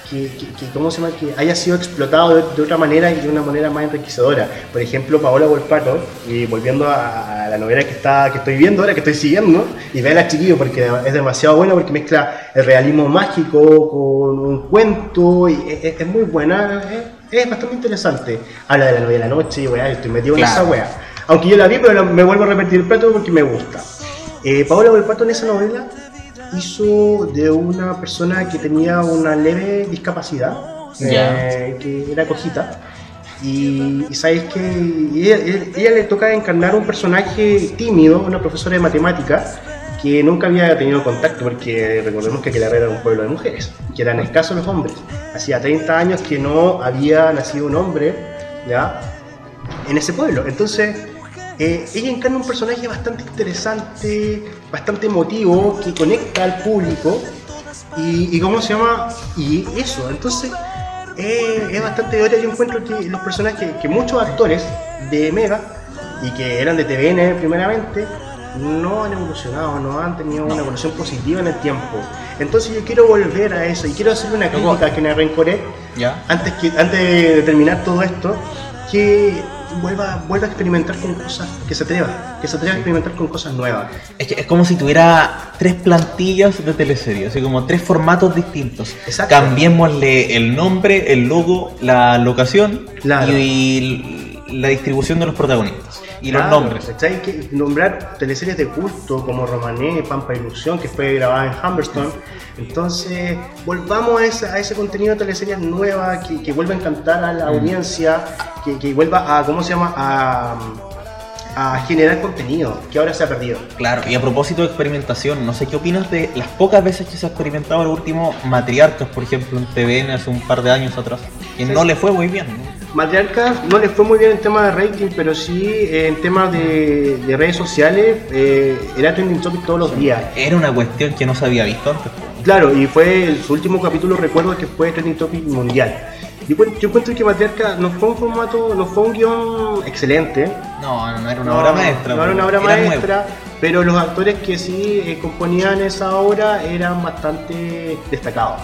que, que- que, ¿cómo se llama? que haya sido explotado de, de otra manera y de una manera más enriquecedora. Por ejemplo, Paola Volpato, y volviendo a, a la novela que, está, que estoy viendo ahora, que estoy siguiendo, y véala chiquillo porque es demasiado buena porque mezcla el realismo mágico con un cuento, y es, muy buena, es, es bastante interesante. Habla de la novela de la noche, y weá, estoy metido en esa weá. Aunque yo la vi, pero la- me vuelvo a repetir el plato porque me gusta. Eh, Paola Volpato en esa novela hizo de una persona que tenía una leve discapacidad, Ya. eh, que era cojita. Y, y sabéis que ella, ella le toca encarnar un personaje tímido, una profesora de matemáticas, que nunca había tenido contacto, porque recordemos que Aquelarre era un pueblo de mujeres, que eran escasos los hombres. Hacía 30 años que no había nacido un hombre, ¿ya? en ese pueblo. Entonces, eh, ella encarna un personaje bastante interesante, bastante emotivo, que conecta al público. Y, y ¿cómo se llama? Y eso, entonces, eh, es bastante ahora yo encuentro que los personajes, que, muchos actores de Mega, y que eran de TVN primeramente, no han evolucionado, no han tenido una evolución positiva en el tiempo. Entonces yo quiero volver a eso y quiero hacer una crítica que me arrencoré ¿Ya? antes, que, antes de terminar todo esto, que vuelva, vuelva a experimentar con cosas, que se atreva, que se atreva a experimentar con cosas nuevas. Es, que es como si tuviera tres plantillas de teleserie, así como tres formatos distintos. Exacto. Cambiémosle el nombre, el logo, la locación Claro. y, la distribución de los protagonistas. Y los nombres. ¿cachai? Que nombrar teleseries de culto como Romané, Pampa Ilusión, que fue grabada en Humberstone. Entonces, volvamos a, esa- a ese contenido de teleseries nueva, que, que vuelva a encantar a Mm. la audiencia, que, que vuelva a, ¿cómo se llama? A, a generar contenido, que ahora se ha perdido. Claro, y a propósito de experimentación, no sé qué opinas de las pocas veces que se ha experimentado el último Matriarcas, por ejemplo, en TVN hace un par de años atrás, que Sí. no le fue muy bien. ¿no? Matriarcas no les fue muy bien en tema de rating, pero sí en temas de, de redes sociales eh, era trending topic todos los días. Era una cuestión que no se había visto antes. Claro, y fue su último capítulo, recuerdo que fue trending topic mundial. Yo, yo encuentro que Matriarca no fue un formato, no fue un guion excelente. No, no, no era una obra maestra. No era una obra era nuevo. maestra, pero los actores que sí eh, componían esa obra eran bastante destacados.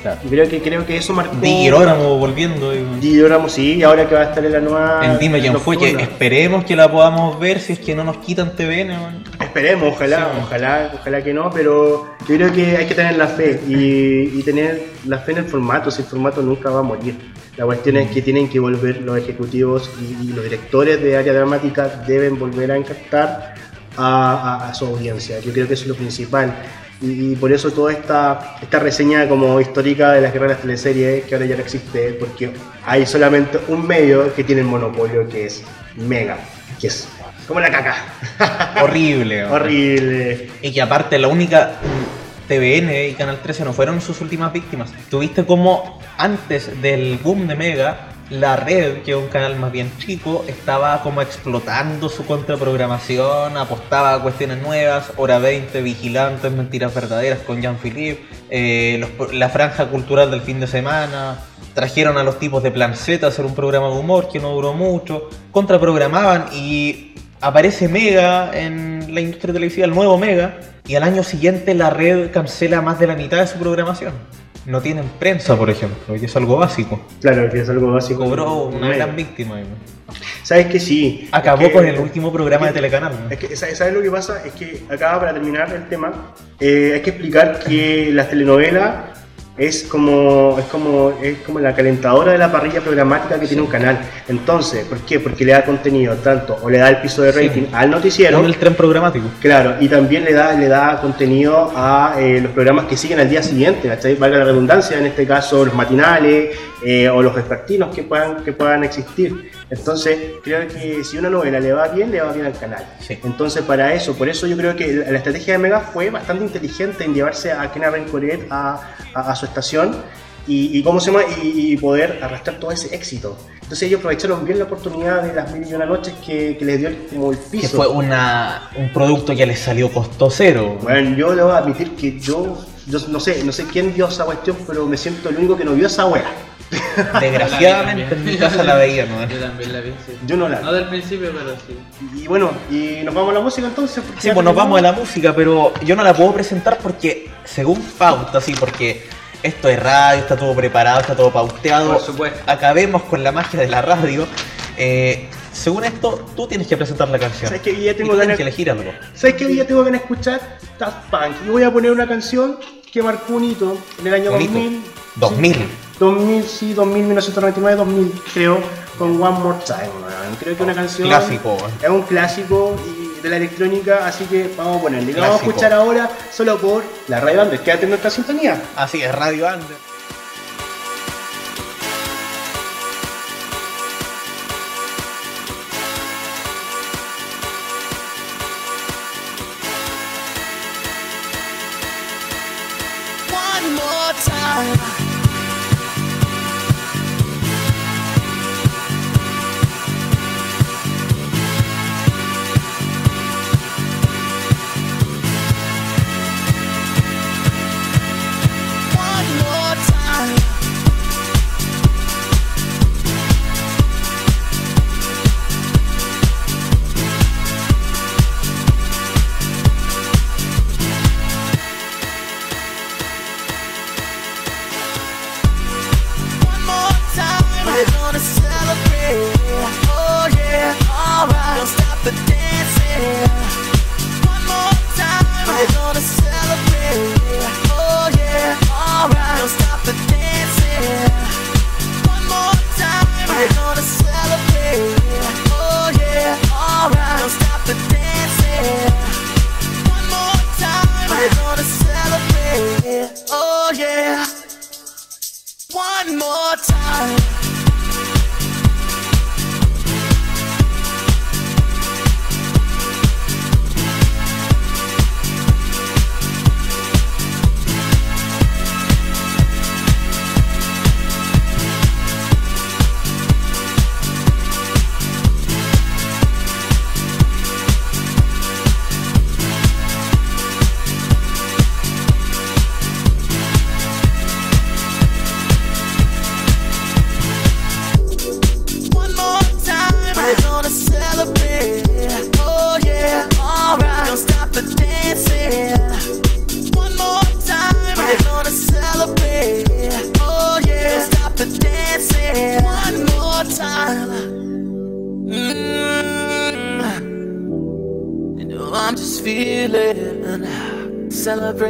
Claro. Y creo que, creo que eso marcó... Di Girolamo volviendo. y- Di Girolamo, sí, ahora que va a estar en la nueva... En Dime quién fue, que esperemos que la podamos ver si es que no nos quitan TVN. man. Esperemos, ojalá, Sí. ojalá, ojalá que no, pero yo creo que hay que tener la fe y, y tener la fe en el formato, si el formato nunca va a morir. La cuestión es que tienen que volver los ejecutivos y, y los directores de área dramática deben volver a encantar a, a- a su audiencia. Yo creo que eso es lo principal. Y, y por eso toda esta, esta reseña como histórica de las las teleseries, que ahora ya no existe, porque hay solamente un medio que tiene el monopolio, que es Mega, que es como la caca. Horrible. Horrible. Y que aparte la única TVN y Canal 13 no fueron sus últimas víctimas. Tuviste como antes del boom de Mega, la red, que es un canal más bien chico, estaba como explotando su contraprogramación, apostaba a cuestiones nuevas, hora 20, vigilantes, mentiras verdaderas con Jean-Philippe, eh, la franja cultural del fin de semana, trajeron a los tipos de Plan Z a hacer un programa de humor que no duró mucho, contraprogramaban y aparece Mega en la industria televisiva, el nuevo Mega, y al año siguiente la red cancela más de la mitad de su programación. No tienen prensa, por ejemplo, y es algo básico. Claro, que es algo básico. Cobró una gran víctima. ¿Sabes que sí? Acabó Es que- con el último programa de es que- Telecanal. ¿no? Es que, ¿sabes sabes lo que pasa? Es que acá, para terminar el tema, eh, hay que explicar que las telenovelas es como, es como, es como la calentadora de la parrilla programática que tiene un canal. Entonces, ¿por qué? Porque le da contenido tanto, o le da el piso de Sí. rating al noticiero, En el tren programático. Claro, y también le da, le da contenido a eh, los programas que siguen al día siguiente, ¿cachai? valga la redundancia, en este caso los matinales eh, o los vespertinos que puedan, que puedan existir. Entonces, creo que si una novela le va bien, le va bien al canal. Sí. Entonces, para eso, por eso yo creo que la la estrategia de Mega fue bastante inteligente en llevarse a Kena Rencoret a, a- a su estación y, y cómo se llama y, y poder arrastrar todo ese éxito. Entonces ellos aprovecharon bien la oportunidad de las mil y una noches que, que les dio el- como el piso. Que fue una, un producto que les salió costo cero. Bueno, yo debo admitir que yo, yo no sé, no sé quién vio esa cuestión, pero me siento el único que no vio esa wea. Desgraciadamente en mi casa la veía, ¿no? Yo también la vi, sí. Yo no la No del principio, pero sí. Y bueno, y nos vamos a la música entonces. porque Sí, pues nos vamos a la música, pero yo no la puedo presentar porque, según pauta, sí, porque esto es radio, está todo preparado, está todo pauteado. Por supuesto. Acabemos con la magia de la radio. Eh, según esto, tú tienes que presentar la canción. ¿Sabes qué? Ya Y tengo tú tienes ganas- que elegir algo. ¿Sabes qué día tengo que escuchar? Daft Punk. Y voy a poner una canción que marcó un hito en el año Un hito. 2000. 2000. Sí, 2000, sí, 2000, 1999, 2000, creo, con One More Time. man. Creo que una canción. Clásico. Es un clásico y de la electrónica, así que vamos a ponerle. Lo vamos a escuchar ahora solo por la radio Andrés. Quédate en nuestra sintonía. Así es, Radio Under.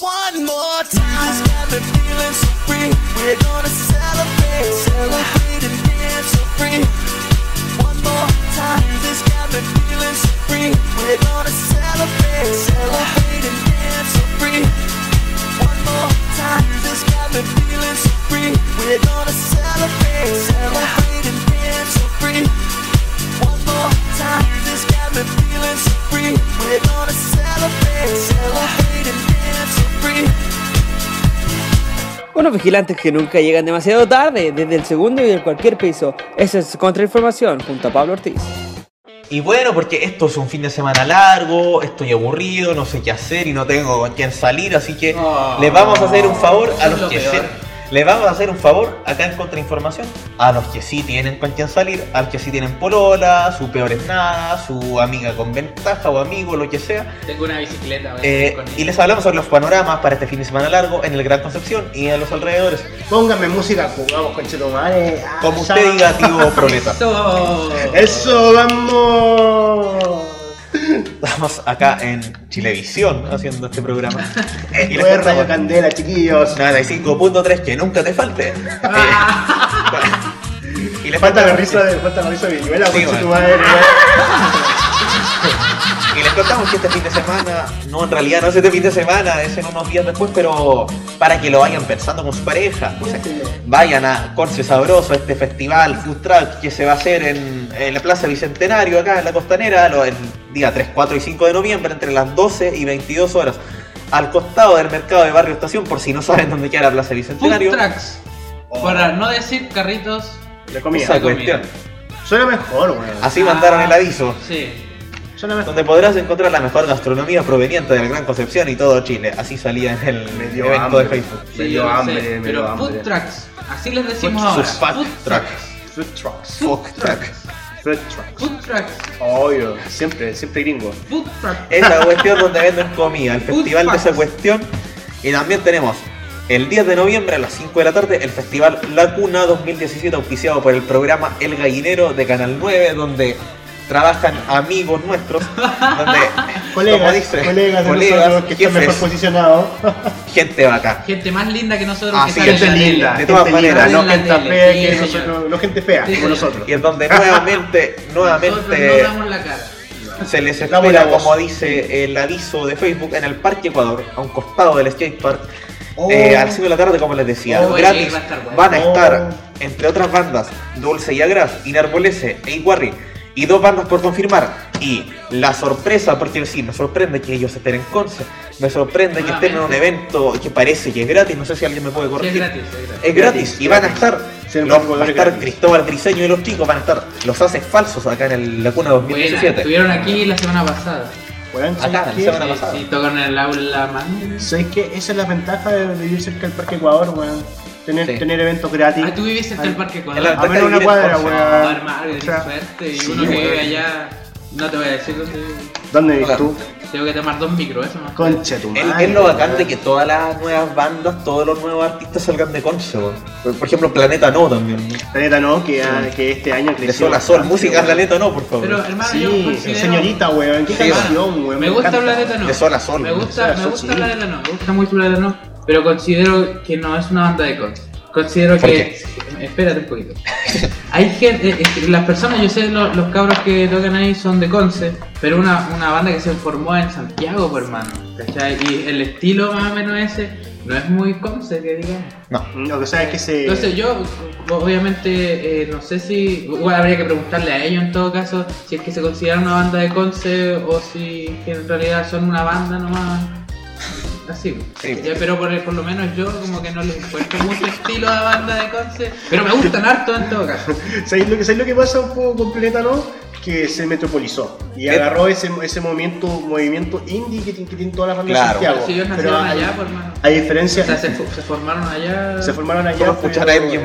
One more time. Got me feeling so free. We're gonna celebrate, celebrate vigilantes que nunca llegan demasiado tarde, desde el segundo y el cualquier piso. Esa es Contrainformación junto a Pablo Ortiz. Y bueno, porque esto es un fin de semana largo, estoy aburrido, no sé qué hacer y no tengo con quién salir, así que Oh, les vamos a hacer un favor a los lo que peor. se- les vamos a hacer un favor acá en Contrainformación a los que sí tienen con quién salir, al que sí tienen polola, su peor es nada, su amiga con ventaja o amigo, lo que sea. Tengo una bicicleta. a Eh, y les hablamos sobre los panoramas para este fin de semana largo en el Gran Concepción y en los alrededores. Póngame música, jugamos con Chetumare. Como usted diga, tío proleta. Eso. Eso, vamos. Estamos acá en Chilevisión haciendo este programa. y les Radio contamos- Candela, chiquillos. 95.3, que nunca te falte. y le Falta la risa de, falta la risa de Viñuela, Sí, tu madre. Y les contamos que este fin de semana, no en realidad no es este fin de semana, es en unos días después, pero para que lo vayan pensando con su pareja. vayan a Corse Sabroso, este festival Food Truck que se va a hacer en, en la Plaza Bicentenario, acá en la Costanera, lo- el día 3, 4 y 5 de noviembre, entre las 12 y 22 horas. Al costado del mercado de Barrio Estación, por si no saben dónde queda la Plaza Food Bicentenario. trucks. Para no decir carritos. De comida. Esa de comida. cuestión. Suena mejor, weón. Así mandaron el aviso. Sí. Donde podrás encontrar la mejor gastronomía proveniente del Gran Concepción y todo Chile. Así salía en el evento hambre. de Facebook. Me Sí, dio hambre, sé, me pero dio food hambre. trucks. Así les decimos Food ahora. trucks. Food Truck. Food trucks. Fuck truck. Food trucks. Food trucks. Obvio, siempre, siempre gringo. Food truck. Esa cuestión donde venden comida, el Food festival de esa trucks. cuestión. Y también tenemos el 10 de noviembre a las 5 de la tarde el festival La Cuna 2017 auspiciado por el programa El Gallinero de Canal 9 donde trabajan amigos nuestros, donde como Colegas, dice, colegas de colegas, nosotros que están jefes, mejor posicionados. gente bacán. Gente más linda que nosotros Ah, que sí, sale en gente la linda, de todas gente maneras. no la gente tele, fea sí, que señor. nosotros, no gente fea Sí, como nosotros. Y en donde nuevamente, nuevamente no damos la cara. Se les espera, como dice el aviso de Facebook, en el Parque Ecuador, a un costado del skate park, Oh. eh, al 5 de la tarde, como les decía, Oh, gratis. va a estar bueno. Van a Oh. estar, entre otras bandas, Dulce y Agras, Inarbolese e Iguarri, y dos bandas por confirmar. Y la sorpresa, porque sí, me sorprende que ellos estén en Conce, me sorprende que estén en un evento que parece que es gratis, no sé si alguien me puede Sí, es corregir. gratis, es gratis. Es gratis, Gratis, y van a estar, Sí, los- Parque va a estar gratis. Cristóbal Briseño y los chicos, van a estar los haces falsos acá en el, la cuna Buena, 2017. estuvieron aquí la semana pasada. Weón, ¿sabes Acá, la semana pasada. sí, tocan en el aula Magna. ¿Sabes qué? Esa es la ventaja de vivir cerca del Parque Ecuador, weón. Tener, Sí. tener eventos gratis. Ah, tú vives Ay, del Parque En Ecuador. A menos de una en cuadra, weón. O sea, qué suerte. Y sí, uno que vive allá, no te voy a decir dónde vive. ¿Dónde vives tú? Tengo que tomar dos micros, eso más. Concha tu Es, madre. es lo bacán de que todas las nuevas bandas, todos los nuevos artistas salgan de weón. Por, por ejemplo, Planeta No también. Planeta no, que, ah, que este año De creció. Sol a Sol, bastante, música weón. Planeta No, por favor. Pero hermano, yo Sí, considero... señorita, weón. Qué Sí, canción, weón. Me gusta encanta. Planeta No. De sol a sol, Me gusta, De me gusta sí. Planeta No. Me gusta mucho Planeta No. Pero considero que no es una banda de country. considero ¿Por que. Espérate un poquito. Hay gente, las personas, yo sé, lo- los cabros que tocan ahí son de Conce, pero una, una banda que se formó en Santiago, por hermano. ¿Cachai? Y el estilo más o menos ese no es muy Conce, que digamos. No. Lo que sabes es que se. Entonces yo, obviamente, eh, no sé si, igual habría que preguntarle a ellos en todo caso, si es que se considera una banda de Conce o si que en realidad son una banda nomás. Así, Sí. Ya, pero por, por lo menos yo como que no les encuentro mucho estilo a banda de Conce, pero me gustan harto en todo caso. ¿Sabes lo, que, ¿Sabes lo que pasa un poco con Plétano? Que se metropolizó y ¿Qué? agarró ese, ese movimiento, movimiento indie que, tiene- que tienen todas las bandas Claro. de Santiago. Si ellos Pero nacieron hay, allá, por hermano. hay O diferencias. sea, se, se formaron allá. Se formaron allá, Fueron a escuchar pero a alguien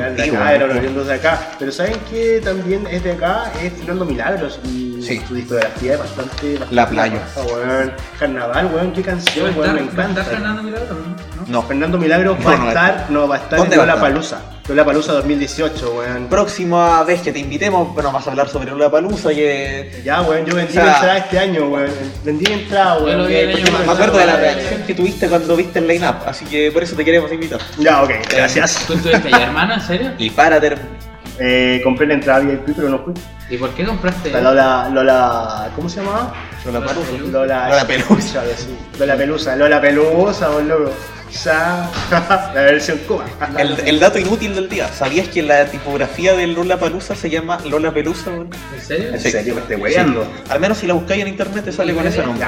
eran ¿no? oriundos de acá. Pero saben que también es de acá, es Fernando Milagros y Sí. su discografía es bastante, bastante La playa. weón. Carnaval, weón, qué canción, a weón, estar, me va a estar encanta. Fernando Milagro, ¿no? No. Fernando Milagros No, va no a estar, no, va a estar ¿Dónde en Lola estar? Palusa. Lola Palusa 2018, weón. Próxima vez que te invitemos, bueno, vas a hablar sobre la palusa que. Ya, weón, yo vendí O sea- mi entrada este año, weón. Vendí mi entrada, weón. que-. Me acuerdo de la reacción que tuviste cuando viste el line-up, así que por eso te queremos invitar. Ya, ok, gracias. ¿Tú estuviste allá, hermano? ¿En serio? Y para ter... Eh, compré la entrada VIP, pero no fui. ¿Y por qué compraste? La Lola, Lola, ¿cómo se llamaba? Lola Palusa. Lola, Lola Pelusa. Lola Pelusa, Lola Pelusa, vos loco. Sa- la versión Cuba. El, el dato inútil del día, ¿sabías que la tipografía del Lola Palusa se llama Lola Pelusa? ¿En serio? ¿En serio me estoy weyando? Al menos si la buscáis en internet te sale con ese nombre.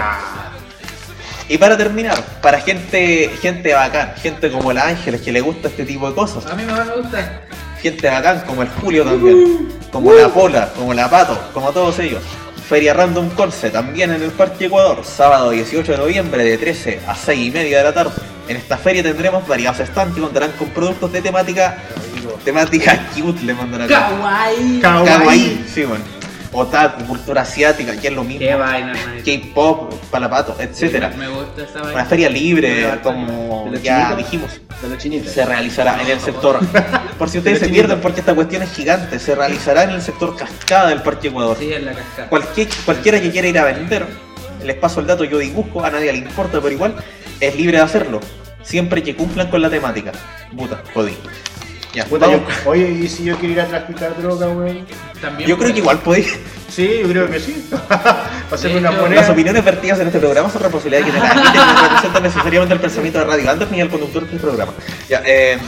Y para terminar, para gente, gente bacán, gente como la Ángeles que le gusta este tipo de cosas, A mí me, me gusta. Gente bacán como el Julio también, como la Pola, como la Pato, como todos ellos. Feria Random Conce, también en el Parque Ecuador, sábado 18 de noviembre de 13 a 6 y media de la tarde. En esta feria tendremos variados stands que contarán con productos de temática, temática cute, le mandan acá. Kawaii. Kawaii. Kawaii, sí, bueno. Otaku, cultura asiática, que es lo mismo. Qué vaina. K-pop, palapato, etcétera. Me gusta esa vaina. Una feria libre, como ya chinitos. dijimos, De los chinitos. se realizará en el sector. Por si ustedes se pierden, porque esta cuestión es gigante, se realizará en el sector cascada del Parque Ecuador. Sí, en la cascada. Cualquier, cualquiera que quiera ir a vender, les paso el dato, yo dibujo, a nadie le importa, pero igual es libre de hacerlo. Siempre que cumplan con la temática. Puta, jodí. Ya, Puta, vamos. yo- oye, ¿y si yo quiero ir a traficar droga, weón? También Yo creo que igual podéis. Sí, yo creo que sí. Para hacerme una moneda. Las opiniones vertidas en este programa son responsabilidad de quienes las no representan necesariamente el pensamiento de Radio Anders ni el conductor del programa. Ya, eh,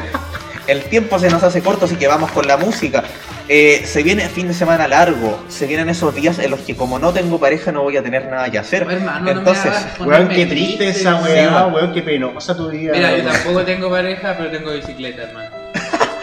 el tiempo se nos hace corto, así que vamos con la música. Eh, se viene fin de semana largo, se vienen esos días en los que como no tengo pareja no voy a tener nada que hacer. Hermano, no Entonces, hagas Weón, qué triste esa Sí, weá, weón. weón, qué penosa tu vida. Mira, yo tampoco tengo pareja, pero tengo bicicleta, hermano.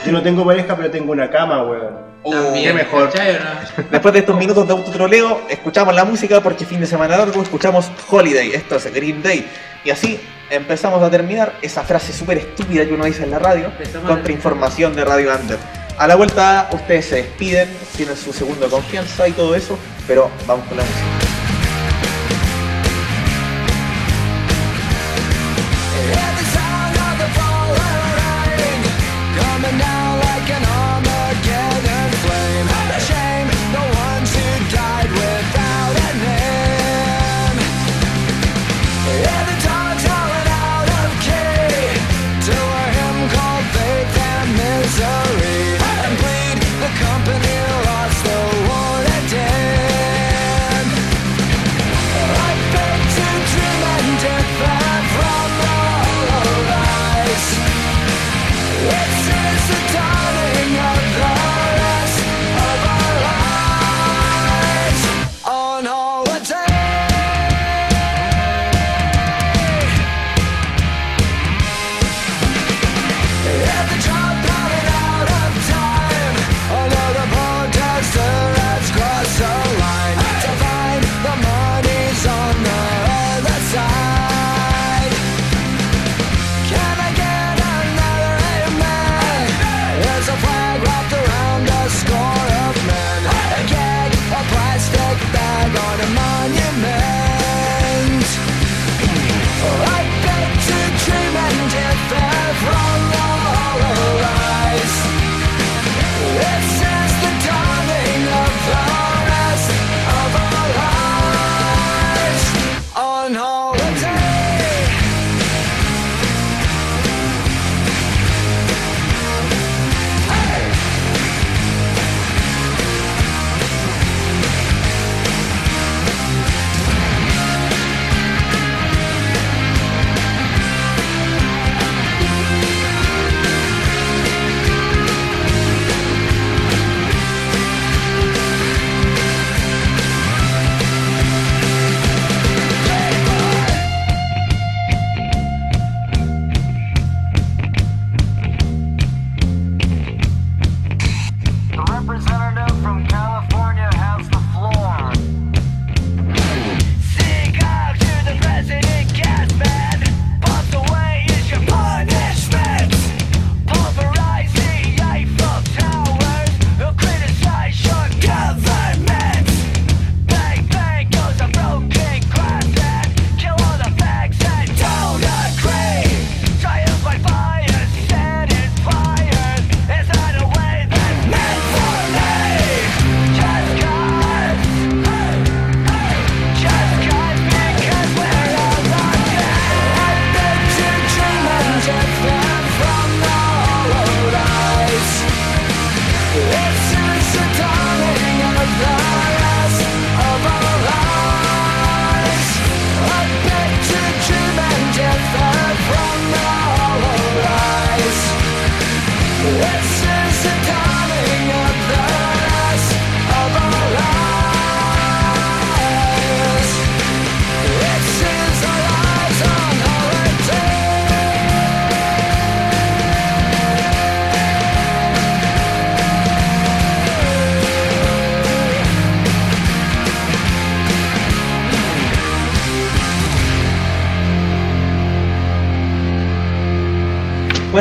Yo no tengo pareja, pero tengo una cama, weón. uh, También, qué mejor. después de estos minutos de autotroleo, escuchamos la música porque fin de semana largo, escuchamos Holiday, esto es Green Day. Y así empezamos a terminar esa frase súper estúpida que uno dice en la radio, contra información de Radio Under. A la vuelta ustedes se despiden, tienen su segundo de confianza y todo eso, pero vamos con la música.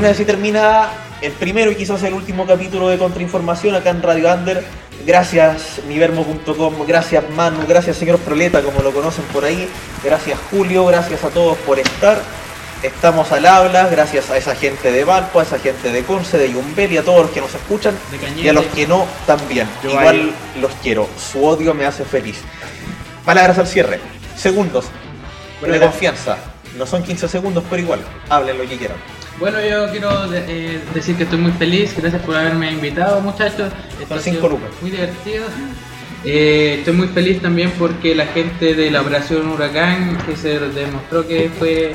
Bueno, así termina el primero y quizás el último capítulo de Contrainformación acá en Radio Under. Gracias nivermo.com, gracias Manu, gracias señor Proleta, como lo conocen por ahí. Gracias Julio, gracias a todos por estar. Estamos al habla, gracias a esa gente de Valpo, a esa gente de Conce, de Yumbel y a todos los que nos escuchan y a los que no también. Yo Igual ahí. los quiero, su odio me hace feliz. Palabras al cierre, segundos Bueno, de confianza. No son 15 segundos, pero igual, hablen lo que quieran. Bueno, yo quiero de- eh, decir que estoy muy feliz, gracias por haberme invitado muchachos. Esto cinco lucas. Muy divertido. Eh, estoy muy feliz también porque la gente de la operación Huracán, que se demostró que fue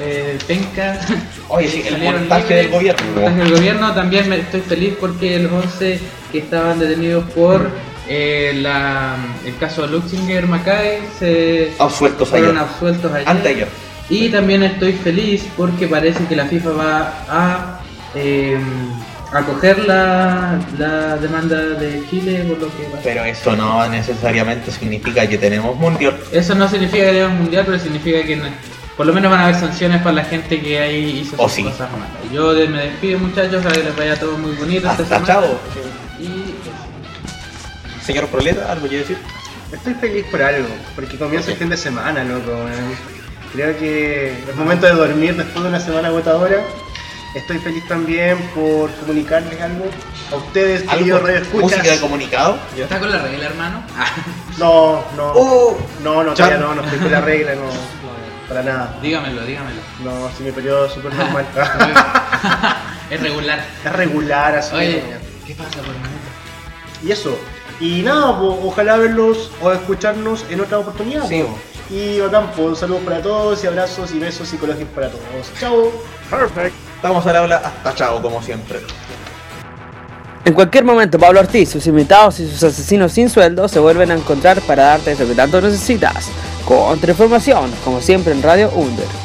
eh, penca, Oye, sí, el montaje libres. del gobierno. El montaje del gobierno, también me, estoy feliz porque los 11 que estaban detenidos por eh, la, el caso Luxinger Mackay se Absueltos fueron ayer. absueltos ayer. Anteayer. Y también estoy feliz porque parece que la FIFA va a eh, acoger la, la demanda de Chile por lo que pasa. Pero eso no necesariamente significa que tenemos mundial. Eso no significa que un mundial, pero significa que no- por lo menos van a haber sanciones para la gente que ahí hizo Oh, sus sí. cosas malas. Yo de- me despido muchachos, a que les vaya todo muy bonito esta Hasta semana. chao. Y Señor Proleta, ¿algo quiere decir? Estoy feliz por algo, porque comienza el fin de semana, loco. Creo que es momento de dormir después de una semana agotadora. Estoy feliz también por comunicarles algo a ustedes, queridos ¿Algo? radioescuchas. ¿Música de comunicado? ¿Está con la regla, hermano? Ah, No, no. Oh. no, no, todavía no, no estoy con la regla, no, no, para nada. dígamelo, dígamelo. No, si mi periodo es súper normal. es regular. es regular, así. Oye, ¿no? ¿qué pasa por minuto? Y eso. Y nada, po, ojalá verlos o escucharnos en otra oportunidad. Sí, po. Y bacán, pues, saludos para todos y abrazos y besos psicológicos para todos. Chao. Estamos al habla hasta chao, como siempre. En cualquier momento, Pablo Ortiz, sus invitados y sus asesinos sin sueldo se vuelven a encontrar para darte eso que tanto necesitas. Contrainformación, como siempre en Radio Under.